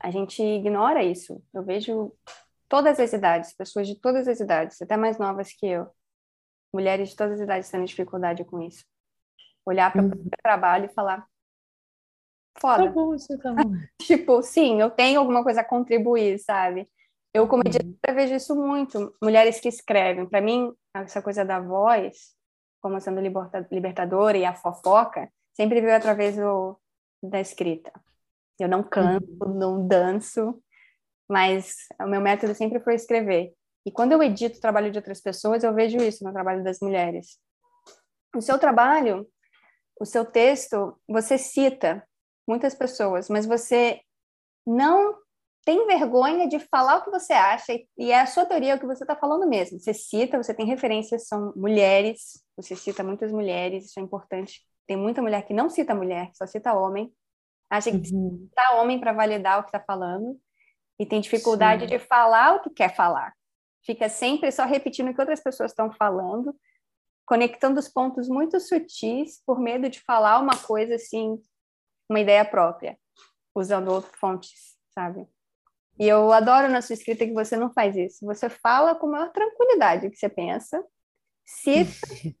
A gente ignora isso. Eu vejo todas as idades, pessoas de todas as idades, até mais novas que eu, mulheres de todas as idades tendo dificuldade com isso. Olhar para o uhum. trabalho e falar: foda. Tá bom, isso tá bom. tipo, sim, eu tenho alguma coisa a contribuir, sabe? Eu, como editora, uhum. vejo isso muito. Mulheres que escrevem. Para mim, essa coisa da voz, como sendo libertadora e a fofoca, sempre veio através do, da escrita. Eu não canto, uhum. não danço, mas o meu método sempre foi escrever. E quando eu edito o trabalho de outras pessoas, eu vejo isso no trabalho das mulheres. O seu trabalho, o seu texto, você cita muitas pessoas, mas você não tem vergonha de falar o que você acha e é a sua teoria o que você está falando mesmo. Você cita, você tem referências, são mulheres, você cita muitas mulheres, isso é importante. Tem muita mulher que não cita mulher, só cita homem. Acha que uhum. cita homem para validar o que está falando e tem dificuldade Sim. de falar o que quer falar. Fica sempre só repetindo o que outras pessoas estão falando, conectando os pontos muito sutis por medo de falar uma coisa assim, uma ideia própria, usando outras fontes, sabe? E eu adoro na sua escrita que você não faz isso. Você fala com maior tranquilidade o que você pensa, cita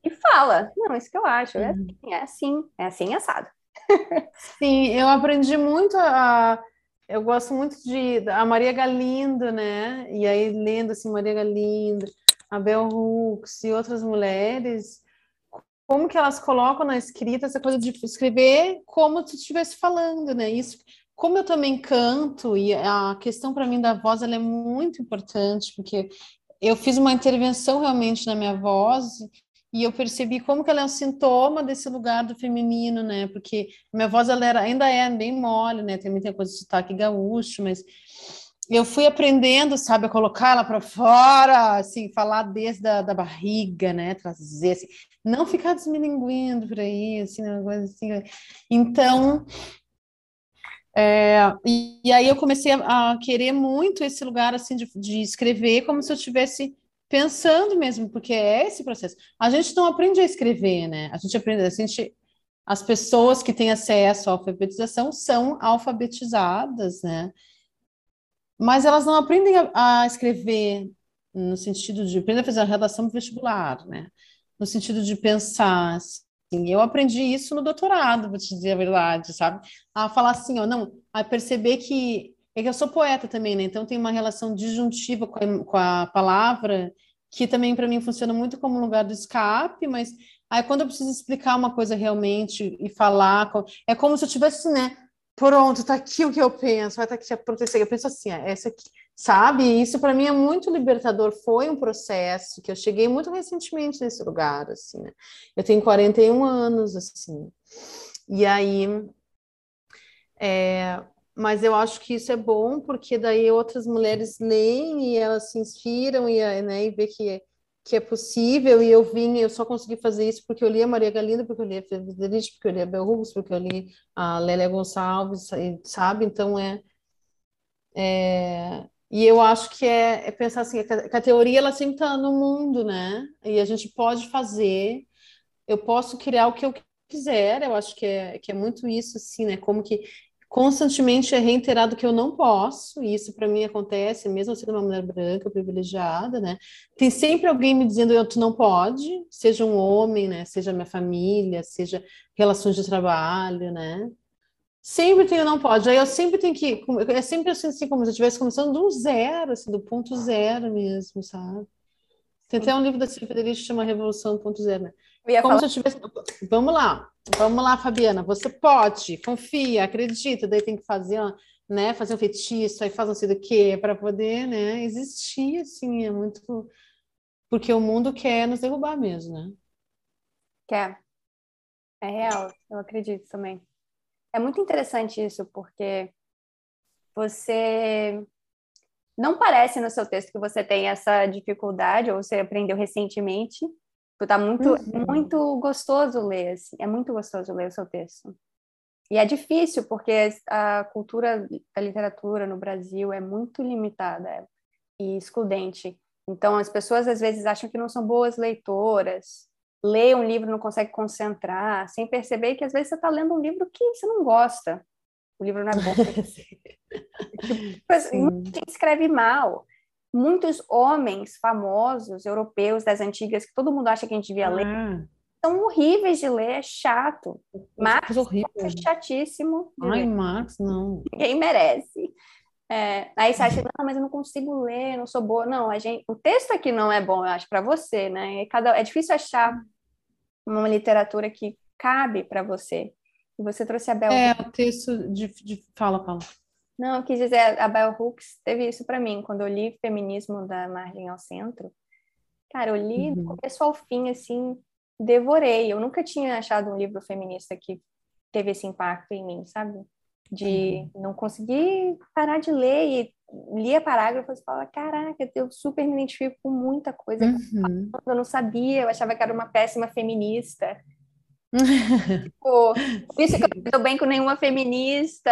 e fala. Não, isso que eu acho. É assim, é assim, é assim assado. Sim, eu aprendi muito a eu gosto muito de a Maria Galindo, né? E aí lendo assim Maria Galindo, a Hooks e outras mulheres, como que elas colocam na escrita essa coisa de escrever como se estivesse falando, né? Isso, como eu também canto e a questão para mim da voz ela é muito importante porque eu fiz uma intervenção realmente na minha voz e eu percebi como que ela é um sintoma desse lugar do feminino, né? Porque minha voz ela era, ainda é bem mole, né? Tem muita coisa de sotaque gaúcho, mas eu fui aprendendo, sabe, a colocar ela para fora, assim, falar desde a, da barriga, né? Trazer, assim, não ficar desmilinguindo por aí, assim, uma coisa assim. Então, É, e, e, aí eu comecei a, a, querer muito esse lugar assim de, de escrever como se eu estivesse pensando mesmo, porque é esse processo. A gente não aprende a escrever, né? A gente aprende, a gente, as pessoas que têm acesso à alfabetização são alfabetizadas, né? Mas elas não aprendem a, a escrever no sentido de aprender a fazer a redação vestibular, né? No sentido de pensar assim. Eu aprendi isso no doutorado, vou te dizer a verdade, sabe? A falar assim, ó, não, a perceber que é que eu sou poeta também, né? Então tem uma relação disjuntiva com a, com a palavra que também para mim funciona muito como lugar de escape, mas aí quando eu preciso explicar uma coisa realmente e falar, é como se eu tivesse, né? Pronto, tá aqui o que eu penso, vai tá aqui a. Eu penso assim, essa aqui, sabe? Isso para mim é muito libertador. Foi um processo que eu cheguei muito recentemente nesse lugar, assim, né? Eu tenho 41 anos, assim. E aí, é, mas eu acho que isso é bom porque daí outras mulheres leem e elas se inspiram e, né, e vê que que é possível e eu vim, eu só consegui fazer isso porque eu li a Maria Galinda, porque eu li a Federici, porque eu li a Bel Hughes, porque eu li a Lélia Gonçalves, sabe? Então é, é e eu acho que é, é pensar assim, que a, a teoria ela sempre está no mundo, né? E a gente pode fazer, eu posso criar o que eu quiser, eu acho que é, que é muito isso, assim, né? Como que constantemente é reiterado que eu não posso, e isso para mim acontece, mesmo sendo uma mulher branca, privilegiada, né? Tem sempre alguém me dizendo eu tu não pode, seja um homem, né? Seja minha família, seja relações de trabalho, né? Sempre tem o não pode. Aí eu sempre tenho que. É sempre assim, assim como se eu estivesse começando do zero, assim, do ponto zero mesmo, sabe? Tem até um livro da Silvia Federici que chama Revolução Ponto Zero, né? Como falar... se eu tivesse. Vamos lá, vamos lá, Fabiana. Você pode, confia, acredita. Daí tem que fazer, né? Fazer um feitiço, aí faz não sei do que, para poder, né? Existir, assim, é muito. Porque o mundo quer nos derrubar mesmo, né? Quer. É real, eu acredito também. É muito interessante isso, porque você não parece no seu texto que você tem essa dificuldade, ou você aprendeu recentemente, tá muito, uhum. muito gostoso ler, assim. É muito gostoso ler o seu texto. E é difícil, porque a cultura da literatura no Brasil é muito limitada e excludente. Então, as pessoas às vezes acham que não são boas leitoras, lê um livro não consegue concentrar, sem perceber que às vezes você está lendo um livro que você não gosta. O livro não é bom. tipo, quem escreve mal muitos homens famosos europeus das antigas que todo mundo acha que a gente devia ah. ler são horríveis de ler, é chato. Marx é chatíssimo. Ai, Marx, não. Ninguém merece. É, aí você acha, não, mas eu não consigo ler, não sou boa. Não, a gente, o texto aqui não é bom, eu acho, para você, né? É, cada, é difícil achar uma literatura que cabe para você. E você trouxe a Bel. É, o texto de, de... Fala, Paula. Não, eu quis dizer, a Bell Hooks teve isso para mim, quando eu li Feminismo da Margem ao Centro. Cara, eu li uhum. do começo ao fim, assim, devorei. Eu nunca tinha achado um livro feminista que teve esse impacto em mim, sabe? De uhum. não conseguir parar de ler e lia parágrafos e falava, caraca, eu super me identifico com muita coisa. Uhum. Eu não sabia, eu achava que era uma péssima feminista tipo, por isso que eu não dou bem com nenhuma feminista.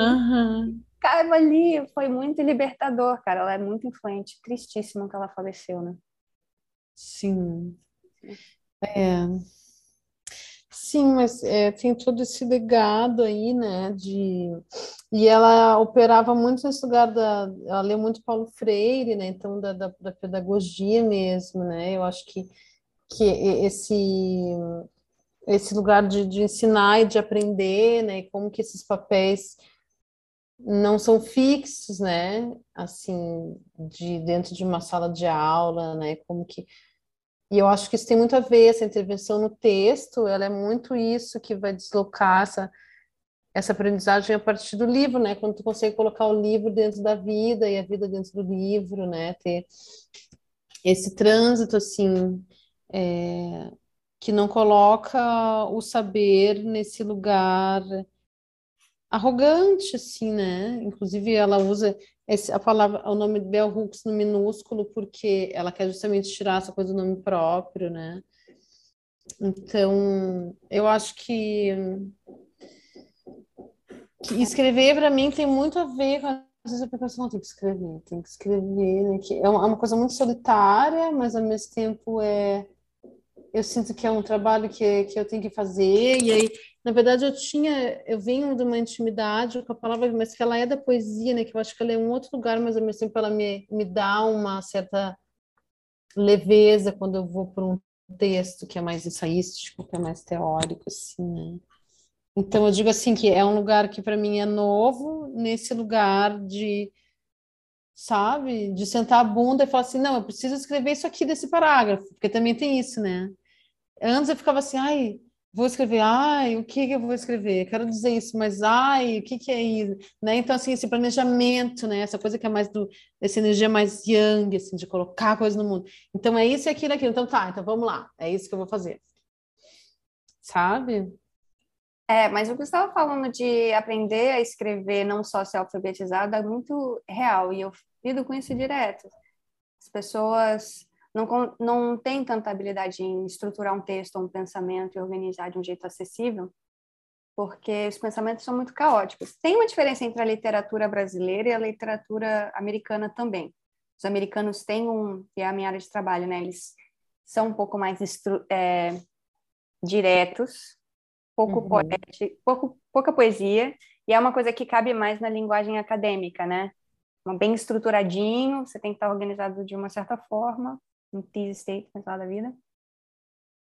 Uhum. Cara, ali foi muito libertador, cara. Ela é muito influente. Tristíssimo que ela faleceu, né? Sim. É. Sim, mas é, tem todo esse legado aí, né? De... E ela operava muito nesse lugar da. Ela leu muito Paulo Freire, né? Então, da, da, da pedagogia mesmo, né? Eu acho que, que esse esse lugar de, de ensinar e de aprender, né? E como que esses papéis não são fixos, né? Assim, de dentro de uma sala de aula, né? Como que e eu acho que isso tem muito a ver essa intervenção no texto, ela é muito isso que vai deslocar essa essa aprendizagem a partir do livro, né? Quando tu consegue colocar o livro dentro da vida e a vida dentro do livro, né? Ter esse trânsito assim é, que não coloca o saber nesse lugar arrogante, assim, né? Inclusive, ela usa esse, a palavra, o nome de Bell Hooks no minúsculo, porque ela quer justamente tirar essa coisa do nome próprio, né? Então, eu acho que que escrever para mim tem muito a ver com às vezes não tem que escrever, tem que escrever, né? Que é uma, é uma coisa muito solitária, mas ao mesmo tempo é eu sinto que é um trabalho que, que eu tenho que fazer, e aí, na verdade, eu tinha, eu venho de uma intimidade com a palavra, mas que ela é da poesia, né, que eu acho que ela é um outro lugar, mas ao mesmo tempo ela me, me dá uma certa leveza quando eu vou para um texto que é mais ensaístico, que é mais teórico, assim, né? Então, eu digo assim que é um lugar que para mim é novo, nesse lugar de, sabe, de sentar a bunda e falar assim, não, eu preciso escrever isso aqui desse parágrafo, porque também tem isso, né? Antes eu ficava assim, ai, vou escrever, ai, o que que eu vou escrever? Quero dizer isso, mas ai, o que que é isso? Né? Então, assim, esse planejamento, né? Essa coisa que é mais do, essa energia mais yang, assim, de colocar a coisa no mundo. Então, é isso e aquilo, aquilo. Então, tá, então vamos lá, é isso que eu vou fazer. Sabe? É, mas o que estava falando de aprender a escrever, não só ser alfabetizado, é muito real, e eu lido com isso direto. As pessoas não, não tem tanta habilidade em estruturar um texto ou um pensamento e organizar de um jeito acessível, porque os pensamentos são muito caóticos. Tem uma diferença entre a literatura brasileira e a literatura americana também. Os americanos têm um, e é a minha área de trabalho, né? Eles são um pouco mais é, diretos, pouco uhum. poético, pouco, pouca poesia, e é uma coisa que cabe mais na linguagem acadêmica, né? Bem estruturadinho, você tem que estar organizado de uma certa forma, um tease statement lá da vida.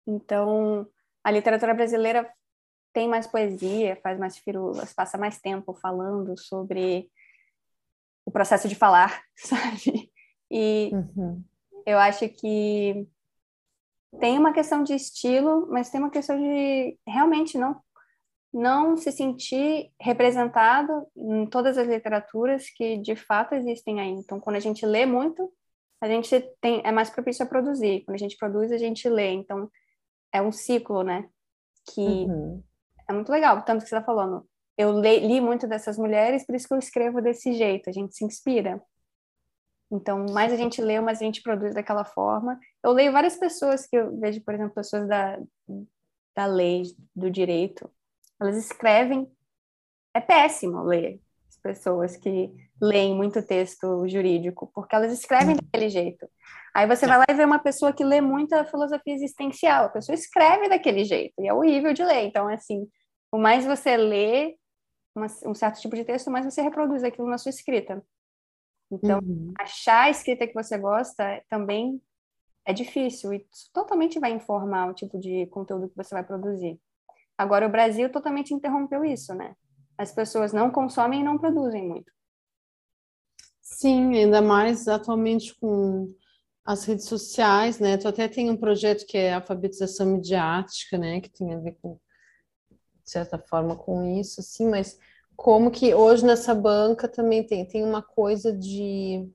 Então, a literatura brasileira tem mais poesia, faz mais firulas, passa mais tempo falando sobre o processo de falar, sabe? E uhum. eu acho que tem uma questão de estilo, mas tem uma questão de realmente não não se sentir representado em todas as literaturas que de fato existem aí. Então, quando a gente lê muito, a gente tem, é mais propício a produzir. Quando a gente produz, a gente lê. Então, é um ciclo, né? Que uhum. é muito legal. Tanto que você está falando. Eu li, li muito dessas mulheres, por isso que eu escrevo desse jeito. A gente se inspira. Então, mais a gente lê, mais a gente produz daquela forma. Eu leio várias pessoas que eu vejo, por exemplo, pessoas da, da lei, do direito. Elas escrevem. É péssimo ler pessoas que leem muito texto jurídico, porque elas escrevem daquele jeito. Aí você vai lá e vê uma pessoa que lê muita filosofia existencial, a pessoa escreve daquele jeito, e é horrível de ler. Então, assim, o mais você lê uma, um certo tipo de texto, mais você reproduz aquilo na sua escrita. Então, uhum. achar a escrita que você gosta também é difícil e totalmente vai informar o tipo de conteúdo que você vai produzir. Agora, o Brasil totalmente interrompeu isso, né? As pessoas não consomem e não produzem muito. Sim, ainda mais atualmente com as redes sociais, né? Tu até tem um projeto que é alfabetização midiática, né? Que tem a ver com, de certa forma, com isso, assim, mas como que hoje nessa banca também tem, tem uma coisa de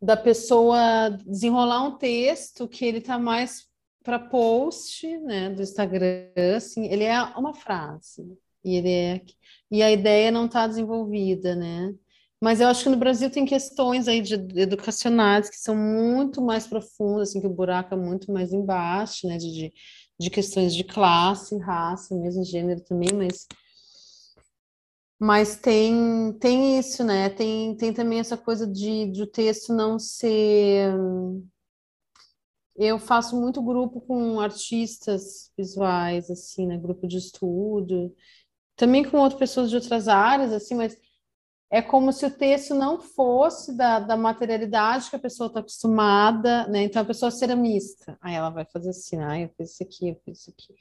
da pessoa desenrolar um texto que ele tá mais para post, né, do Instagram, assim, ele é uma frase é e a ideia não está desenvolvida, né? Mas eu acho que no Brasil tem questões aí de educacionais que são muito mais profundas, assim, que o buraco é muito mais embaixo, né? De, de questões de classe, raça, mesmo gênero também, mas mas tem tem isso, né? Tem, tem também essa coisa de, de o texto não ser eu faço muito grupo com artistas visuais, assim, né? Grupo de estudo, também com outras pessoas de outras áreas, assim, mas é como se o texto não fosse da, da materialidade que a pessoa está acostumada, né? Então a pessoa é ceramista, aí ela vai fazer assim, ah, eu fiz isso aqui, eu fiz isso aqui.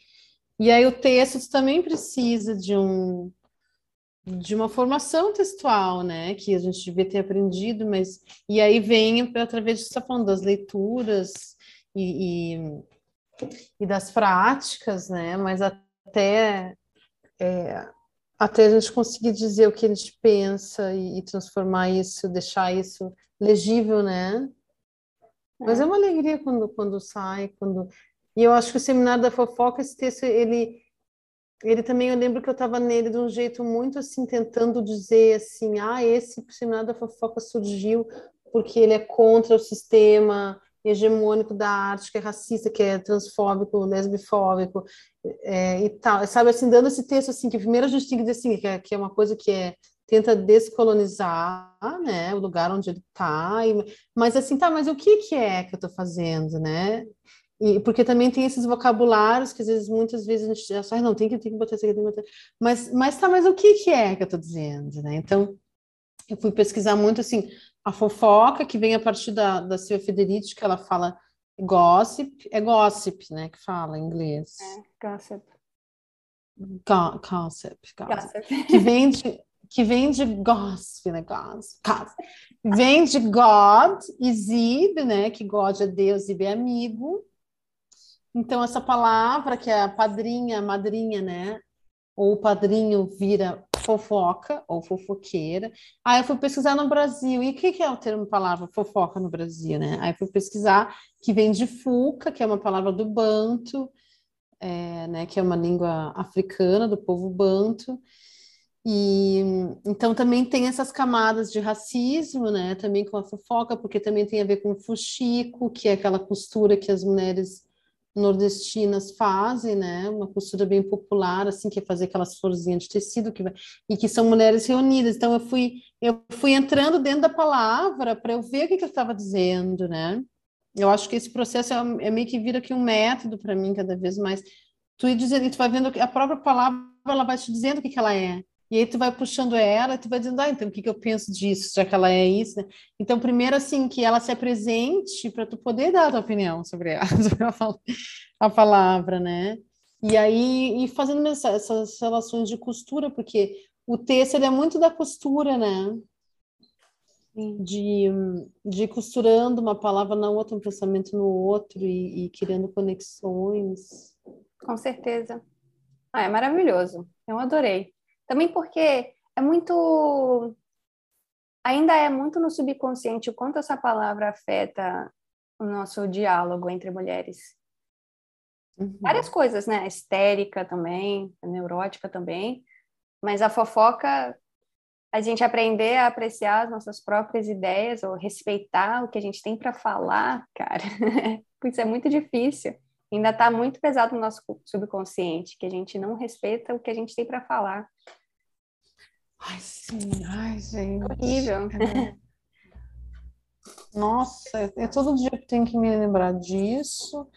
E aí o texto também precisa de um de uma formação textual, né, que a gente devia ter aprendido, mas e aí vem através de está falando das leituras e, e, e, das práticas, né, mas até é, até a gente conseguir dizer o que a gente pensa e, e transformar isso, deixar isso legível, né? É. Mas é uma alegria quando, quando sai, quando... E eu acho que o Seminário da Fofoca, esse texto, ele, ele também, eu lembro que eu estava nele de um jeito muito assim, tentando dizer assim, ah, esse Seminário da Fofoca surgiu porque ele é contra o sistema hegemônico da arte, que é racista, que é transfóbico, lesbifóbico, é, e tal. Sabe, assim, dando esse texto, assim, que primeiro a gente tem que dizer, assim, que é, que é uma coisa que é tenta descolonizar, né, o lugar onde ele está, mas assim, tá, mas o que que é que eu estou fazendo, né? E, porque também tem esses vocabulários que às vezes, muitas vezes a gente já só, não, tem que, tem que botar isso aqui, tem que botar... Mas, mas tá, mas o que que é que eu estou dizendo, né? Então, eu fui pesquisar muito, assim, a fofoca, que vem a partir da, da Silvia Federici, que ela fala gossip, é gossip, né, que fala em inglês. É, gossip. Go gossip, gossip. gossip. Que vem de que vem de gossip, né? Gossip, gossip. Vem de God e Zib, né? Que God é Deus, Zib é amigo. Então, essa palavra que é a padrinha, madrinha, né? Ou o padrinho vira fofoca ou fofoqueira. Aí eu fui pesquisar no Brasil. E o que, que é o termo palavra fofoca no Brasil, né? Aí fui pesquisar que vem de fuca, que é uma palavra do banto, é, né? Que é uma língua africana do povo banto. E então também tem essas camadas de racismo, né? Também com a fofoca, porque também tem a ver com o fuxico, que é aquela costura que as mulheres nordestinas fazem, né? Uma costura bem popular, assim, que é fazer aquelas florzinhas de tecido que vai... e que são mulheres reunidas. Então eu fui eu fui entrando dentro da palavra para eu ver o que, que eu estava dizendo, né? Eu acho que esse processo é, é meio que vira aqui um método para mim cada vez mais. Tu ir dizendo, tu vai vendo que a própria palavra ela vai te dizendo o que, que ela é. E aí tu vai puxando ela e tu vai dizendo, ah, então o que, que eu penso disso, já que ela é isso, né? Então, primeiro, assim, que ela se apresente para tu poder dar a tua opinião sobre, ela, sobre a, palavra, né? E aí, e fazendo essas relações de costura, porque o texto, ele é muito da costura, né? De, de costurando uma palavra na outra, um pensamento no outro e, e criando conexões. Com certeza. Ah, é maravilhoso. Eu adorei. Também porque é muito. Ainda é muito no subconsciente o quanto essa palavra afeta o nosso diálogo entre mulheres. Uhum. Várias coisas, né? Histérica também, neurótica também. Mas a fofoca, a gente aprender a apreciar as nossas próprias ideias ou respeitar o que a gente tem para falar, cara, isso é muito difícil. Ainda está muito pesado no nosso subconsciente, que a gente não respeita o que a gente tem para falar. Ai, sim, ai, gente. Horrível. Nossa, é, é todo dia que tenho que me lembrar disso.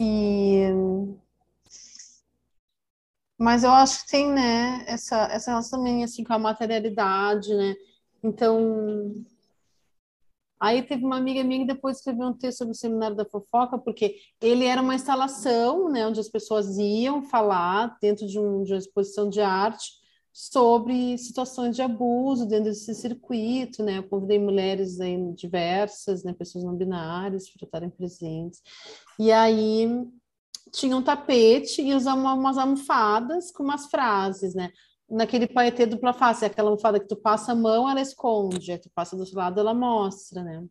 E mas eu acho que tem, né, essa, essa relação também, assim, com a materialidade, né, então, aí teve uma amiga minha que depois escreveu um texto sobre o Seminário da Fofoca, porque ele era uma instalação, né, onde as pessoas iam falar dentro de, um, de uma exposição de arte, sobre situações de abuso dentro desse circuito, né? Eu convidei mulheres diversas, né? Pessoas não binárias para estarem presentes. E aí tinha um tapete e usava umas almofadas com umas frases, né? Naquele paetê dupla face, aquela almofada que tu passa a mão, ela esconde, aí tu passa do outro lado, ela mostra, né?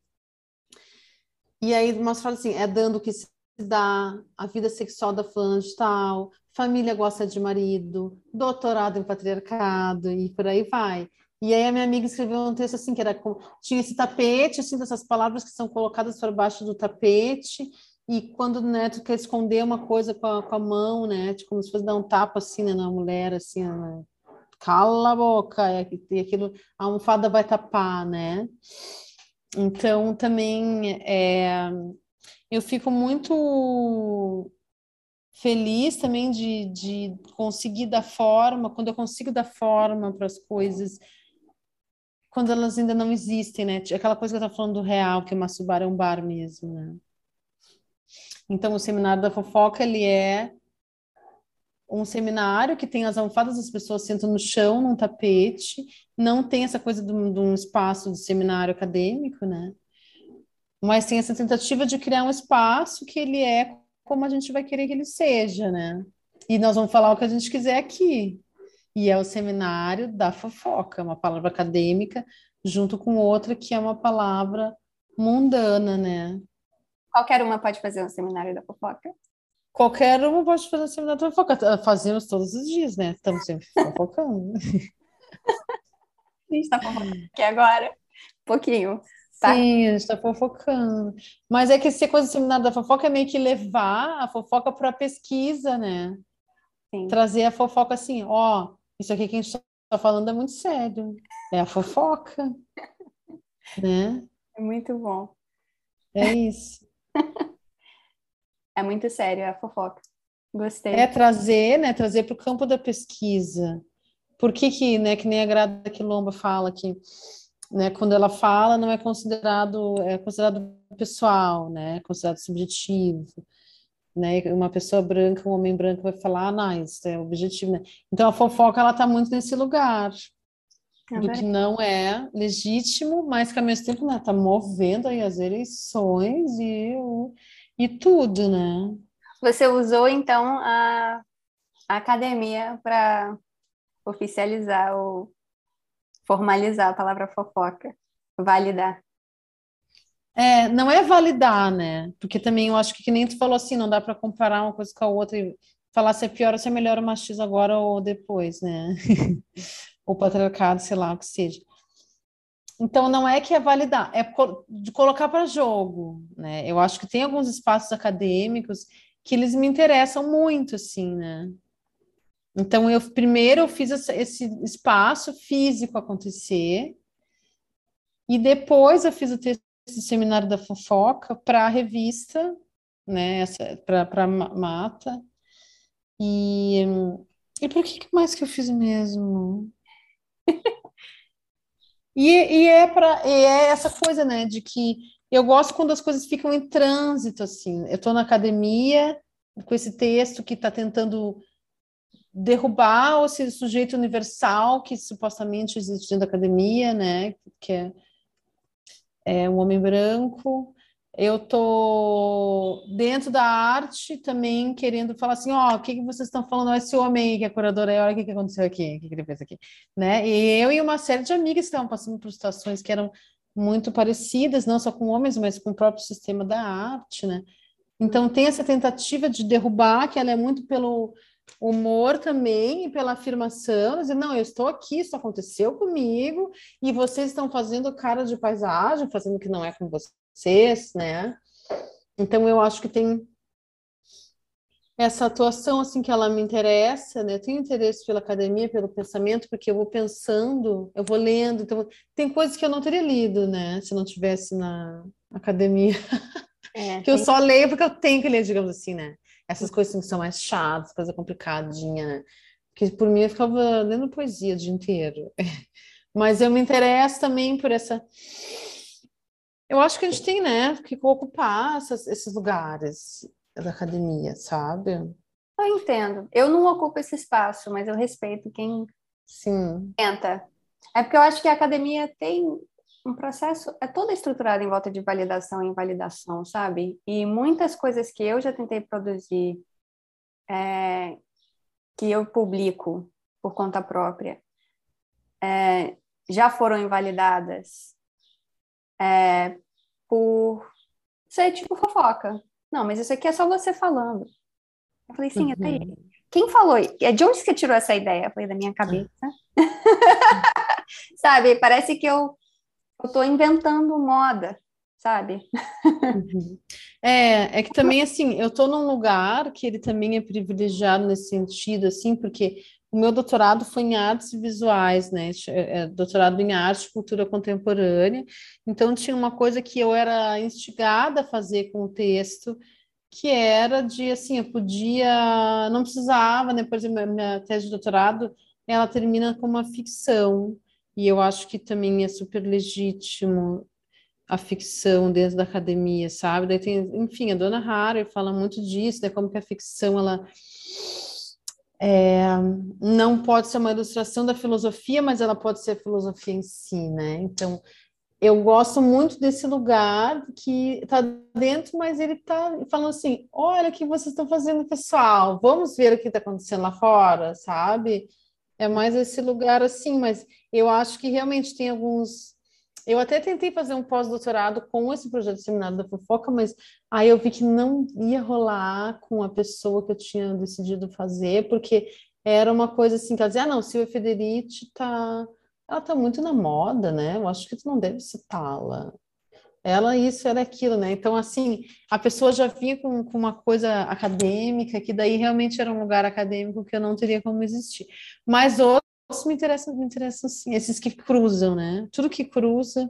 E aí umas frases assim, é dando que se dá, a vida sexual da fulana tal, família gosta de marido, doutorado em patriarcado e por aí vai. E aí a minha amiga escreveu um texto assim que era com, tinha esse tapete, assim, dessas palavras que são colocadas para baixo do tapete, e quando né, tu quer esconder uma coisa com a, com a mão, né, tipo, como se fosse dar um tapa assim né, na mulher, assim, né, cala a boca, e aquilo, a almofada vai tapar, né? Então também é, eu fico muito feliz também de, de conseguir dar forma, quando eu consigo dar forma para as coisas, quando elas ainda não existem, né? Aquela coisa que eu estava falando do real, que o Massubar é um bar mesmo, né? Então, o Seminário da Fofoca, ele é um seminário que tem as almofadas, as pessoas sentam no chão, num tapete, não tem essa coisa de um espaço de seminário acadêmico, né? Mas tem essa tentativa de criar um espaço que ele é como a gente vai querer que ele seja, né? E nós vamos falar o que a gente quiser aqui. E é o seminário da fofoca, uma palavra acadêmica, junto com outra que é uma palavra mundana, né? Qualquer uma pode fazer um seminário da fofoca? Qualquer uma pode fazer um seminário da fofoca. Fazemos todos os dias, né? Estamos sempre fofocando. a gente está fofocando aqui agora, um pouquinho. Tá? Sim, a gente está fofocando. Mas é que ser coisa seminário da fofoca é meio que levar a fofoca para a pesquisa, né? Sim. Trazer a fofoca assim, ó, isso aqui que a gente está falando é muito sério. É a fofoca, né? É muito bom. É isso. é muito sério a fofoca. Gostei. É trazer, né? Trazer para o campo da pesquisa. Por que que, né, que nem a Grada Quilomba fala que né, quando ela fala, não é considerado, é considerado pessoal, né, é considerado subjetivo, né, uma pessoa branca, um homem branco vai falar, ah, não, isso é objetivo, né, então a fofoca, ela está muito nesse lugar, é do que não é legítimo, mas que ao mesmo tempo, né, tá movendo aí as eleições e, e tudo, né. Você usou, então, a, a academia para oficializar o formalizar a palavra fofoca, validar. É, não é validar, né? Porque também eu acho que, que nem tu falou assim, não dá para comparar uma coisa com a outra e falar se é pior ou se é melhor o machismo agora ou depois, né? o patriarcado, sei lá, o que seja. Então, não é que é validar, é de colocar para jogo, né? Eu acho que tem alguns espaços acadêmicos que eles me interessam muito, assim, né? Então, eu primeiro eu fiz esse espaço físico acontecer, e depois eu fiz o texto do seminário da fofoca para a revista, né, para Mata. E, e por que mais que eu fiz mesmo? e, e, é para é essa coisa, né, de que eu gosto quando as coisas ficam em trânsito, assim. Eu estou na academia com esse texto que está tentando derrubar esse sujeito universal que supostamente existe dentro da academia, né? Que é, é um homem branco. Eu tô dentro da arte também querendo falar assim, ó, oh, o que, que vocês estão falando? Esse homem aí que é curador aí, olha o que, que aconteceu aqui, o que, que ele fez aqui, né? E eu e uma série de amigas estavam passando por situações que eram muito parecidas, não só com homens, mas com o próprio sistema da arte, né? Então tem essa tentativa de derrubar, que ela é muito pelo humor também e pela afirmação, dizer, não, eu estou aqui, isso aconteceu comigo, e vocês estão fazendo cara de paisagem, fazendo que não é com vocês, né? Então eu acho que tem essa atuação assim que ela me interessa, né? Eu tenho interesse pela academia, pelo pensamento, porque eu vou pensando, eu vou lendo, então tem coisas que eu não teria lido, né? Se não tivesse na academia. É, que eu só leio porque eu tenho que ler, digamos assim, né? Essas coisas que são mais chatas, coisa complicadinha, né? Que por mim eu ficava lendo poesia o dia inteiro. Mas eu me interesso também por essa. Eu acho que a gente tem, né, que ocupar essas, esses lugares da academia, sabe? Eu entendo. Eu não ocupo esse espaço, mas eu respeito quem Sim. tenta. É porque eu acho que a academia tem um processo é toda estruturado em volta de validação e invalidação, sabe? E muitas coisas que eu já tentei produzir, é, que eu publico por conta própria, é, já foram invalidadas é, por ser tipo fofoca. Não, mas isso aqui é só você falando. Eu falei, sim, uhum. até aí. Quem falou? É de onde você tirou essa ideia? Eu falei, da minha cabeça. Sabe, parece que eu eu estou inventando moda, sabe? Uhum. É, é que também assim, eu estou num lugar que ele também é privilegiado nesse sentido, assim, porque o meu doutorado foi em artes visuais, né? É, é, doutorado em arte e cultura contemporânea. Então tinha uma coisa que eu era instigada a fazer com o texto, que era de assim, eu podia, não precisava, né? Por exemplo, minha tese de doutorado, ela termina com uma ficção. E eu acho que também é super legítimo a ficção dentro da academia, sabe? Daí tem, enfim, a dona Harry fala muito disso, né? Como que a ficção ela é, não pode ser uma ilustração da filosofia, mas ela pode ser a filosofia em si, né? Então, eu gosto muito desse lugar que está dentro, mas ele está falando assim: olha o que vocês estão fazendo, pessoal, vamos ver o que está acontecendo lá fora, sabe? É mais esse lugar assim, mas eu acho que realmente tem alguns. Eu até tentei fazer um pós-doutorado com esse projeto de seminário da fofoca, mas aí eu vi que não ia rolar com a pessoa que eu tinha decidido fazer, porque era uma coisa assim, que ela dizia, ah, não, Silvia Federici tá, ela tá muito na moda, né? Eu acho que tu não deve citá-la. Ela isso, ela aquilo, né? Então, assim, a pessoa já vinha com, com uma coisa acadêmica, que daí realmente era um lugar acadêmico que eu não teria como existir. Mas outros me interessam, me interessam sim, esses que cruzam, né? Tudo que cruza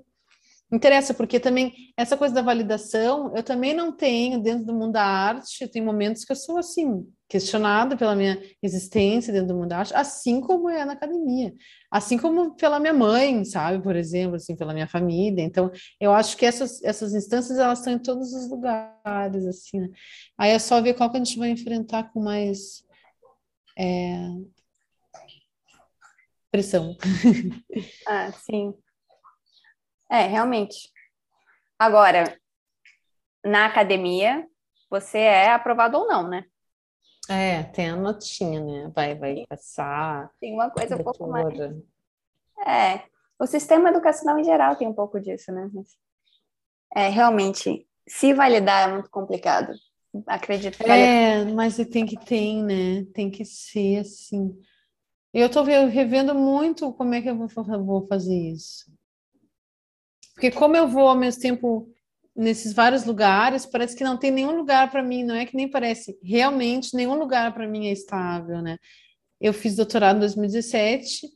interessa, porque também essa coisa da validação, eu também não tenho dentro do mundo da arte, tem momentos que eu sou assim, questionada pela minha existência dentro do mundo da arte, assim como é na academia, assim como pela minha mãe, sabe, por exemplo, assim, pela minha família. Então, eu acho que essas, essas instâncias, elas estão em todos os lugares, assim, né? Aí é só ver qual que a gente vai enfrentar com mais é, pressão. Ah, sim. É, realmente. Agora, na academia, você é aprovado ou não, né? É, tem a notinha, né? Vai, vai passar. Tem uma coisa um pouco mais. É, o sistema educacional em geral tem um pouco disso, né? Mas, é, realmente, se validar é muito complicado. Acredito que É, mas tem que ter, né? Tem que ser assim. Eu tô revendo muito como é que eu vou fazer isso. Porque como eu vou ao mesmo tempo nesses vários lugares, parece que não tem nenhum lugar para mim, não é que nem parece, realmente nenhum lugar para mim é estável, né? Eu fiz doutorado em 2017,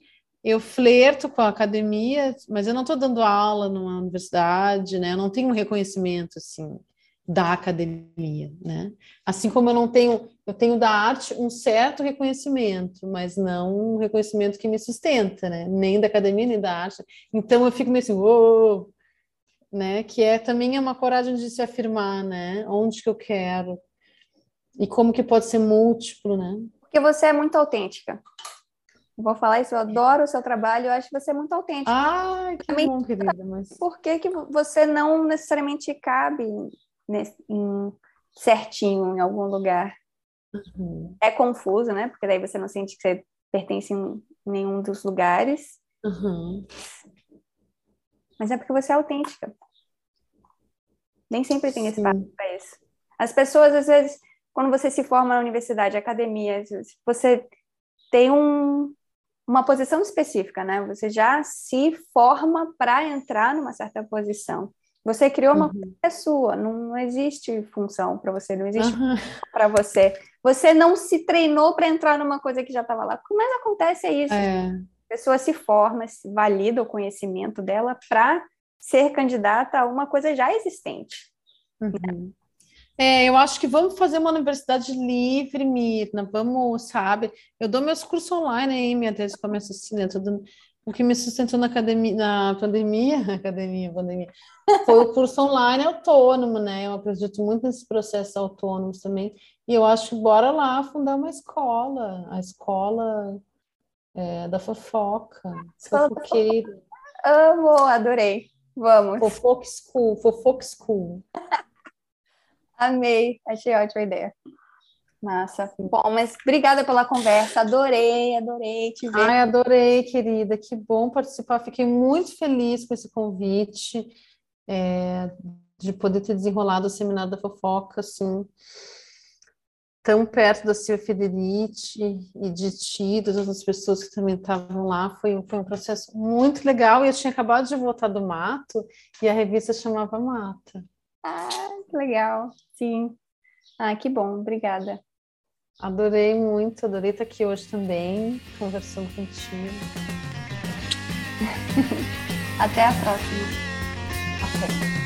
eu flerto com a academia, mas eu não estou dando aula numa universidade, né? Eu não tenho um reconhecimento assim da academia, né? Assim como eu não tenho, eu tenho da arte um certo reconhecimento, mas não um reconhecimento que me sustenta, né? Nem da academia nem da arte. Então eu fico meio assim, uou, né? Que é também é uma coragem de se afirmar, né? Onde que eu quero e como que pode ser múltiplo, né? Porque você é muito autêntica. Vou falar isso, eu adoro o seu trabalho, eu acho que você é muito autêntica. Ai, que Também, bom, querida. Mas... Por que, que você não necessariamente cabe nesse, em, certinho em algum lugar. Uhum. É confuso, né? Porque daí você não sente que você pertence em nenhum dos lugares. Uhum. Mas é porque você é autêntica. Nem sempre tem espaço para isso. As pessoas, às vezes, quando você se forma na universidade, academia, você tem um, uma posição específica, né? Você já se forma para entrar numa certa posição. Você criou uma uhum. coisa sua, não existe função para você, não existe uhum. para você. Você não se treinou para entrar numa coisa que já estava lá. Mais acontece é isso. É. A pessoa se forma, se valida o conhecimento dela para ser candidata a uma coisa já existente. Uhum. É, eu acho que vamos fazer uma universidade livre, Mirna, vamos, sabe? Eu dou meus cursos online aí, minha tese começa assim, né? Tudo o que me sustentou na academia, na pandemia, academia, pandemia, foi o curso online autônomo, né? Eu acredito muito nesses processos autônomos também. E eu acho que bora lá fundar uma escola, a escola é, da fofoca, fofoqueira. Amo, adorei. Vamos. Fofoca School, Fofoca School. Amei, achei ótima ideia. Massa. Bom, mas obrigada pela conversa. Adorei, adorei te ver. Ai, adorei, querida. Que bom participar. Fiquei muito feliz com esse convite, é, de poder ter desenrolado o seminário da fofoca, assim, tão perto da Silvia Federici e de ti, das outras pessoas que também estavam lá. Foi, foi um processo muito legal. E eu tinha acabado de voltar do Mato e a revista chamava Mata. Ah, que legal. Sim. Ah, que bom. Obrigada. Adorei muito, adorei estar aqui hoje também, conversando contigo. Até a próxima. Até.